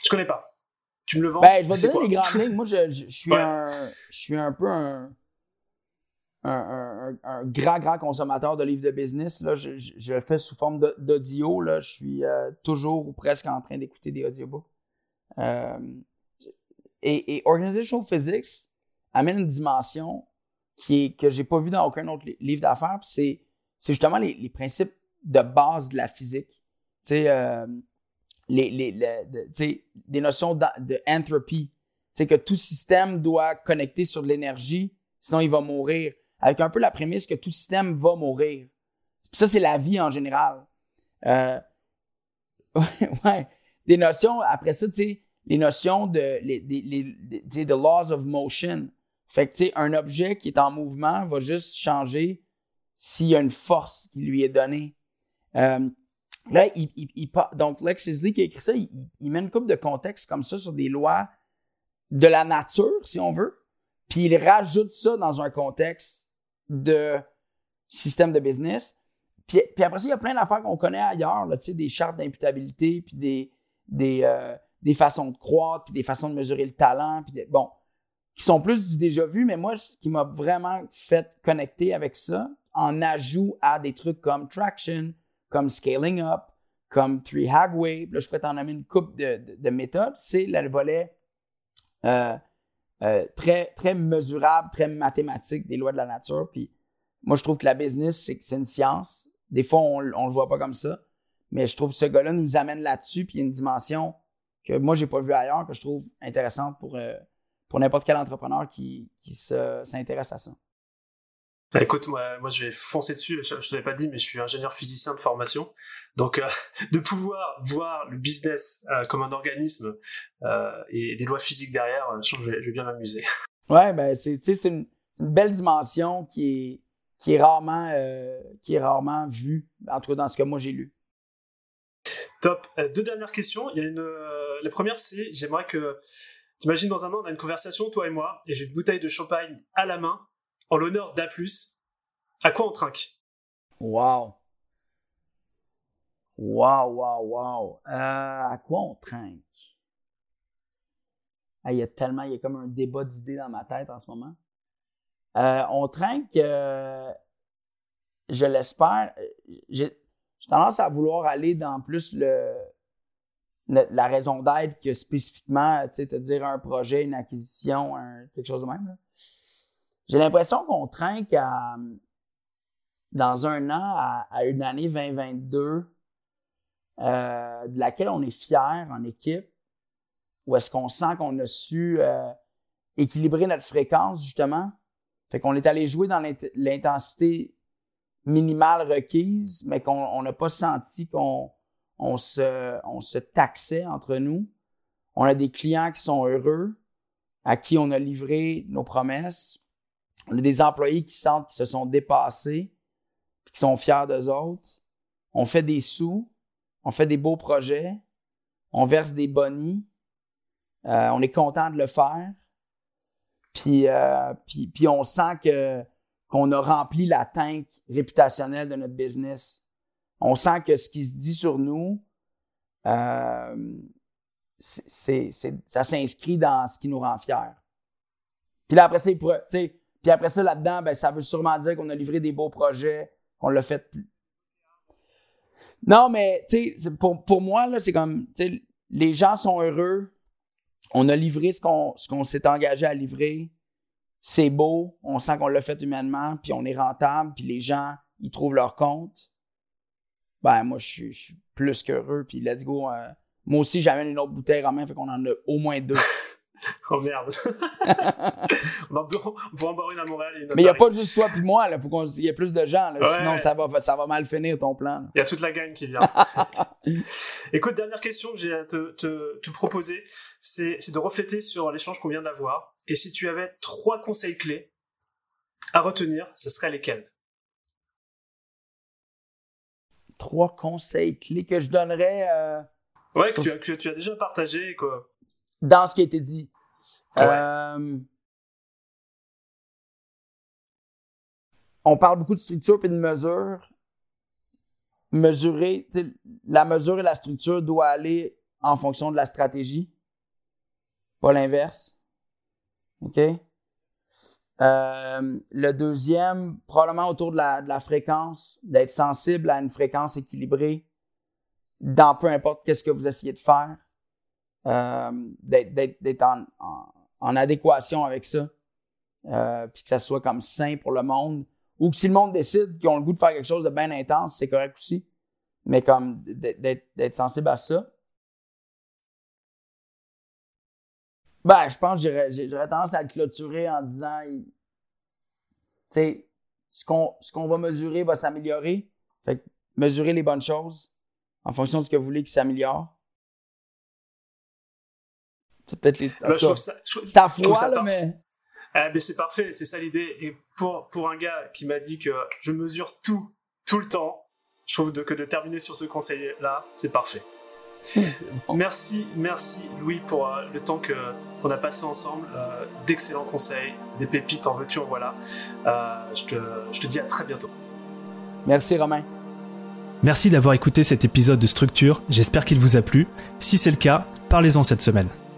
je connais pas. Tu me le vends? Ben, Je vais te donner les grandes lignes. Moi, je, je, suis un, je suis un peu un, un, un, grand, grand consommateur de livres de business. Là. Je, je, le fais sous forme d'audio. Je suis toujours ou presque en train d'écouter des audiobooks. et, et Organizational Physics, amène une dimension qui est, que pas vu dans aucun autre livre d'affaires. C'est, c'est justement les, principes de base de la physique. Tu sais, euh, les, les, des notions de, entropy. C'est que tout système doit connecter sur de l'énergie, sinon il va mourir. Avec un peu la prémisse que tout système va mourir. Ça, c'est la vie en général. Euh, ouais, Des notions, après ça, tu sais, les notions de les, les, the laws of motion. Fait que, tu sais, un objet qui est en mouvement va juste changer s'il y a une force qui lui est donnée. Euh, là, il, il, donc, Lex Isley qui a écrit ça, il, met une couple de contexte comme ça sur des lois de la nature, si on veut, puis il rajoute ça dans un contexte de système de business. Puis, puis après ça, il y a plein d'affaires qu'on connaît ailleurs, là, des chartes d'imputabilité, puis des, des, euh, des façons de croître, puis des façons de mesurer le talent. Puis bon, qui sont plus du déjà vu, mais moi, ce qui m'a vraiment fait connecter avec ça, en ajout à des trucs comme Traction, comme Scaling Up, comme Three Hagway, là, je pourrais t'en amener une coupe de, méthodes, c'est le volet euh, euh, très, très mesurable, très mathématique des lois de la nature. Puis moi, je trouve que la business, c'est une science. Des fois, on, on le voit pas comme ça. Mais je trouve que ce gars-là nous amène là-dessus, puis il y a une dimension que moi, j'ai pas vue ailleurs, que je trouve intéressante pour, euh, pour n'importe quel entrepreneur qui, qui s'intéresse à ça. Bah, écoute, moi, moi, je vais foncer dessus. Je, ne te l'ai pas dit, mais je suis ingénieur physicien de formation. Donc, euh, de pouvoir voir le business euh, comme un organisme euh, et des lois physiques derrière, je, je, vais, je vais, bien m'amuser. Ouais, ben, c'est, une, une, belle dimension qui est, qui est rarement, qui est rarement vue, en tout cas dans ce que moi j'ai lu. Top. deux dernières questions. Il y a une, la première, c'est, j'aimerais que T'imagines dans un an, on a une conversation, toi et moi, et j'ai une bouteille de champagne à la main, en l'honneur d'A+. À quoi on trinque? Waouh Waouh, waouh, waouh. à quoi on trinque? Il y a tellement, il y a comme un débat d'idées dans ma tête en ce moment. Euh, on trinque, euh, je l'espère. Euh, j'ai tendance à vouloir aller dans plus le, la raison d'être que spécifiquement, tu sais, te dire un projet, une acquisition, quelque chose de même. J'ai l'impression qu'on trinque à, dans un an à, une année 2022 euh, de laquelle on est fier en équipe, où est-ce qu'on sent qu'on a su euh, équilibrer notre fréquence, justement. Fait qu'on est allé jouer dans l'intensité minimale requise, mais qu'on n'a pas senti qu'on on se, on taxait entre nous. On a des clients qui sont heureux, à qui on a livré nos promesses. On a des employés qui sentent qu'ils se sont dépassés, qui sont fiers d'eux autres. On fait des sous, on fait des beaux projets, on verse des bonnies, euh, on est content de le faire. Puis, euh, puis, puis on sent qu'on a rempli la tank réputationnelle de notre business on sent que ce qui se dit sur nous, euh, ça s'inscrit dans ce qui nous rend fiers. Puis là, après ça, puis après ça, là-dedans, ben, ça veut sûrement dire qu'on a livré des beaux projets, qu'on l'a fait plus. Non, mais pour, pour moi, c'est comme les gens sont heureux. On a livré ce qu'on, ce qu'on s'est engagé à livrer. C'est beau. On sent qu'on l'a fait humainement, puis on est rentable, puis les gens, ils trouvent leur compte ben moi, je suis, plus qu'heureux. Puis let's go. Euh, moi aussi, j'amène une autre bouteille en main, fait qu'on en a au moins deux. oh merde. on va en boire une à Montréal et une Mais il n'y a pas juste toi puis moi, il faut qu'il y ait plus de gens, sinon ça va, ça va mal finir ton plan. Il y a toute la gang qui vient. Écoute, dernière question que j'ai à te, te, te proposer, c'est de refléter sur l'échange qu'on vient d'avoir. Et si tu avais trois conseils clés à retenir, ce seraient lesquels? Trois conseils clés que je donnerais. Euh, ouais, que tu, as, que tu, as, déjà partagé, quoi. Dans ce qui a été dit. Euh, on parle beaucoup de structure et de mesure. Mesurer, la mesure et la structure doivent aller en fonction de la stratégie, pas l'inverse. OK? Euh, le deuxième, probablement autour de la, de la fréquence, d'être sensible à une fréquence équilibrée dans peu importe qu'est-ce que vous essayez de faire, euh, d'être en, en, adéquation avec ça, euh, puis que ça soit comme sain pour le monde, ou que si le monde décide qu'ils ont le goût de faire quelque chose de bien intense, c'est correct aussi, mais comme d'être sensible à ça. Ben, je pense que j'aurais tendance à le clôturer en disant, tu sais, ce qu'on qu'on va mesurer va s'améliorer. Fait que mesurer les bonnes choses en fonction de ce que vous voulez qu'il s'améliore. C'est peut-être les. Ben, c'est à froid, là, mais. Eh, mais c'est parfait, c'est ça l'idée. Et pour, pour un gars qui m'a dit que je mesure tout, tout le temps, je trouve que de terminer sur ce conseil-là, c'est parfait. Merci, merci Louis pour euh, le temps que qu'on a passé ensemble. Euh, d'excellents conseils, des pépites en veux-tu, voilà. Euh, je, te, je te dis à très bientôt. Merci Romain. Merci d'avoir écouté cet épisode de Structure, j'espère qu'il vous a plu. Si c'est le cas, parlez-en cette semaine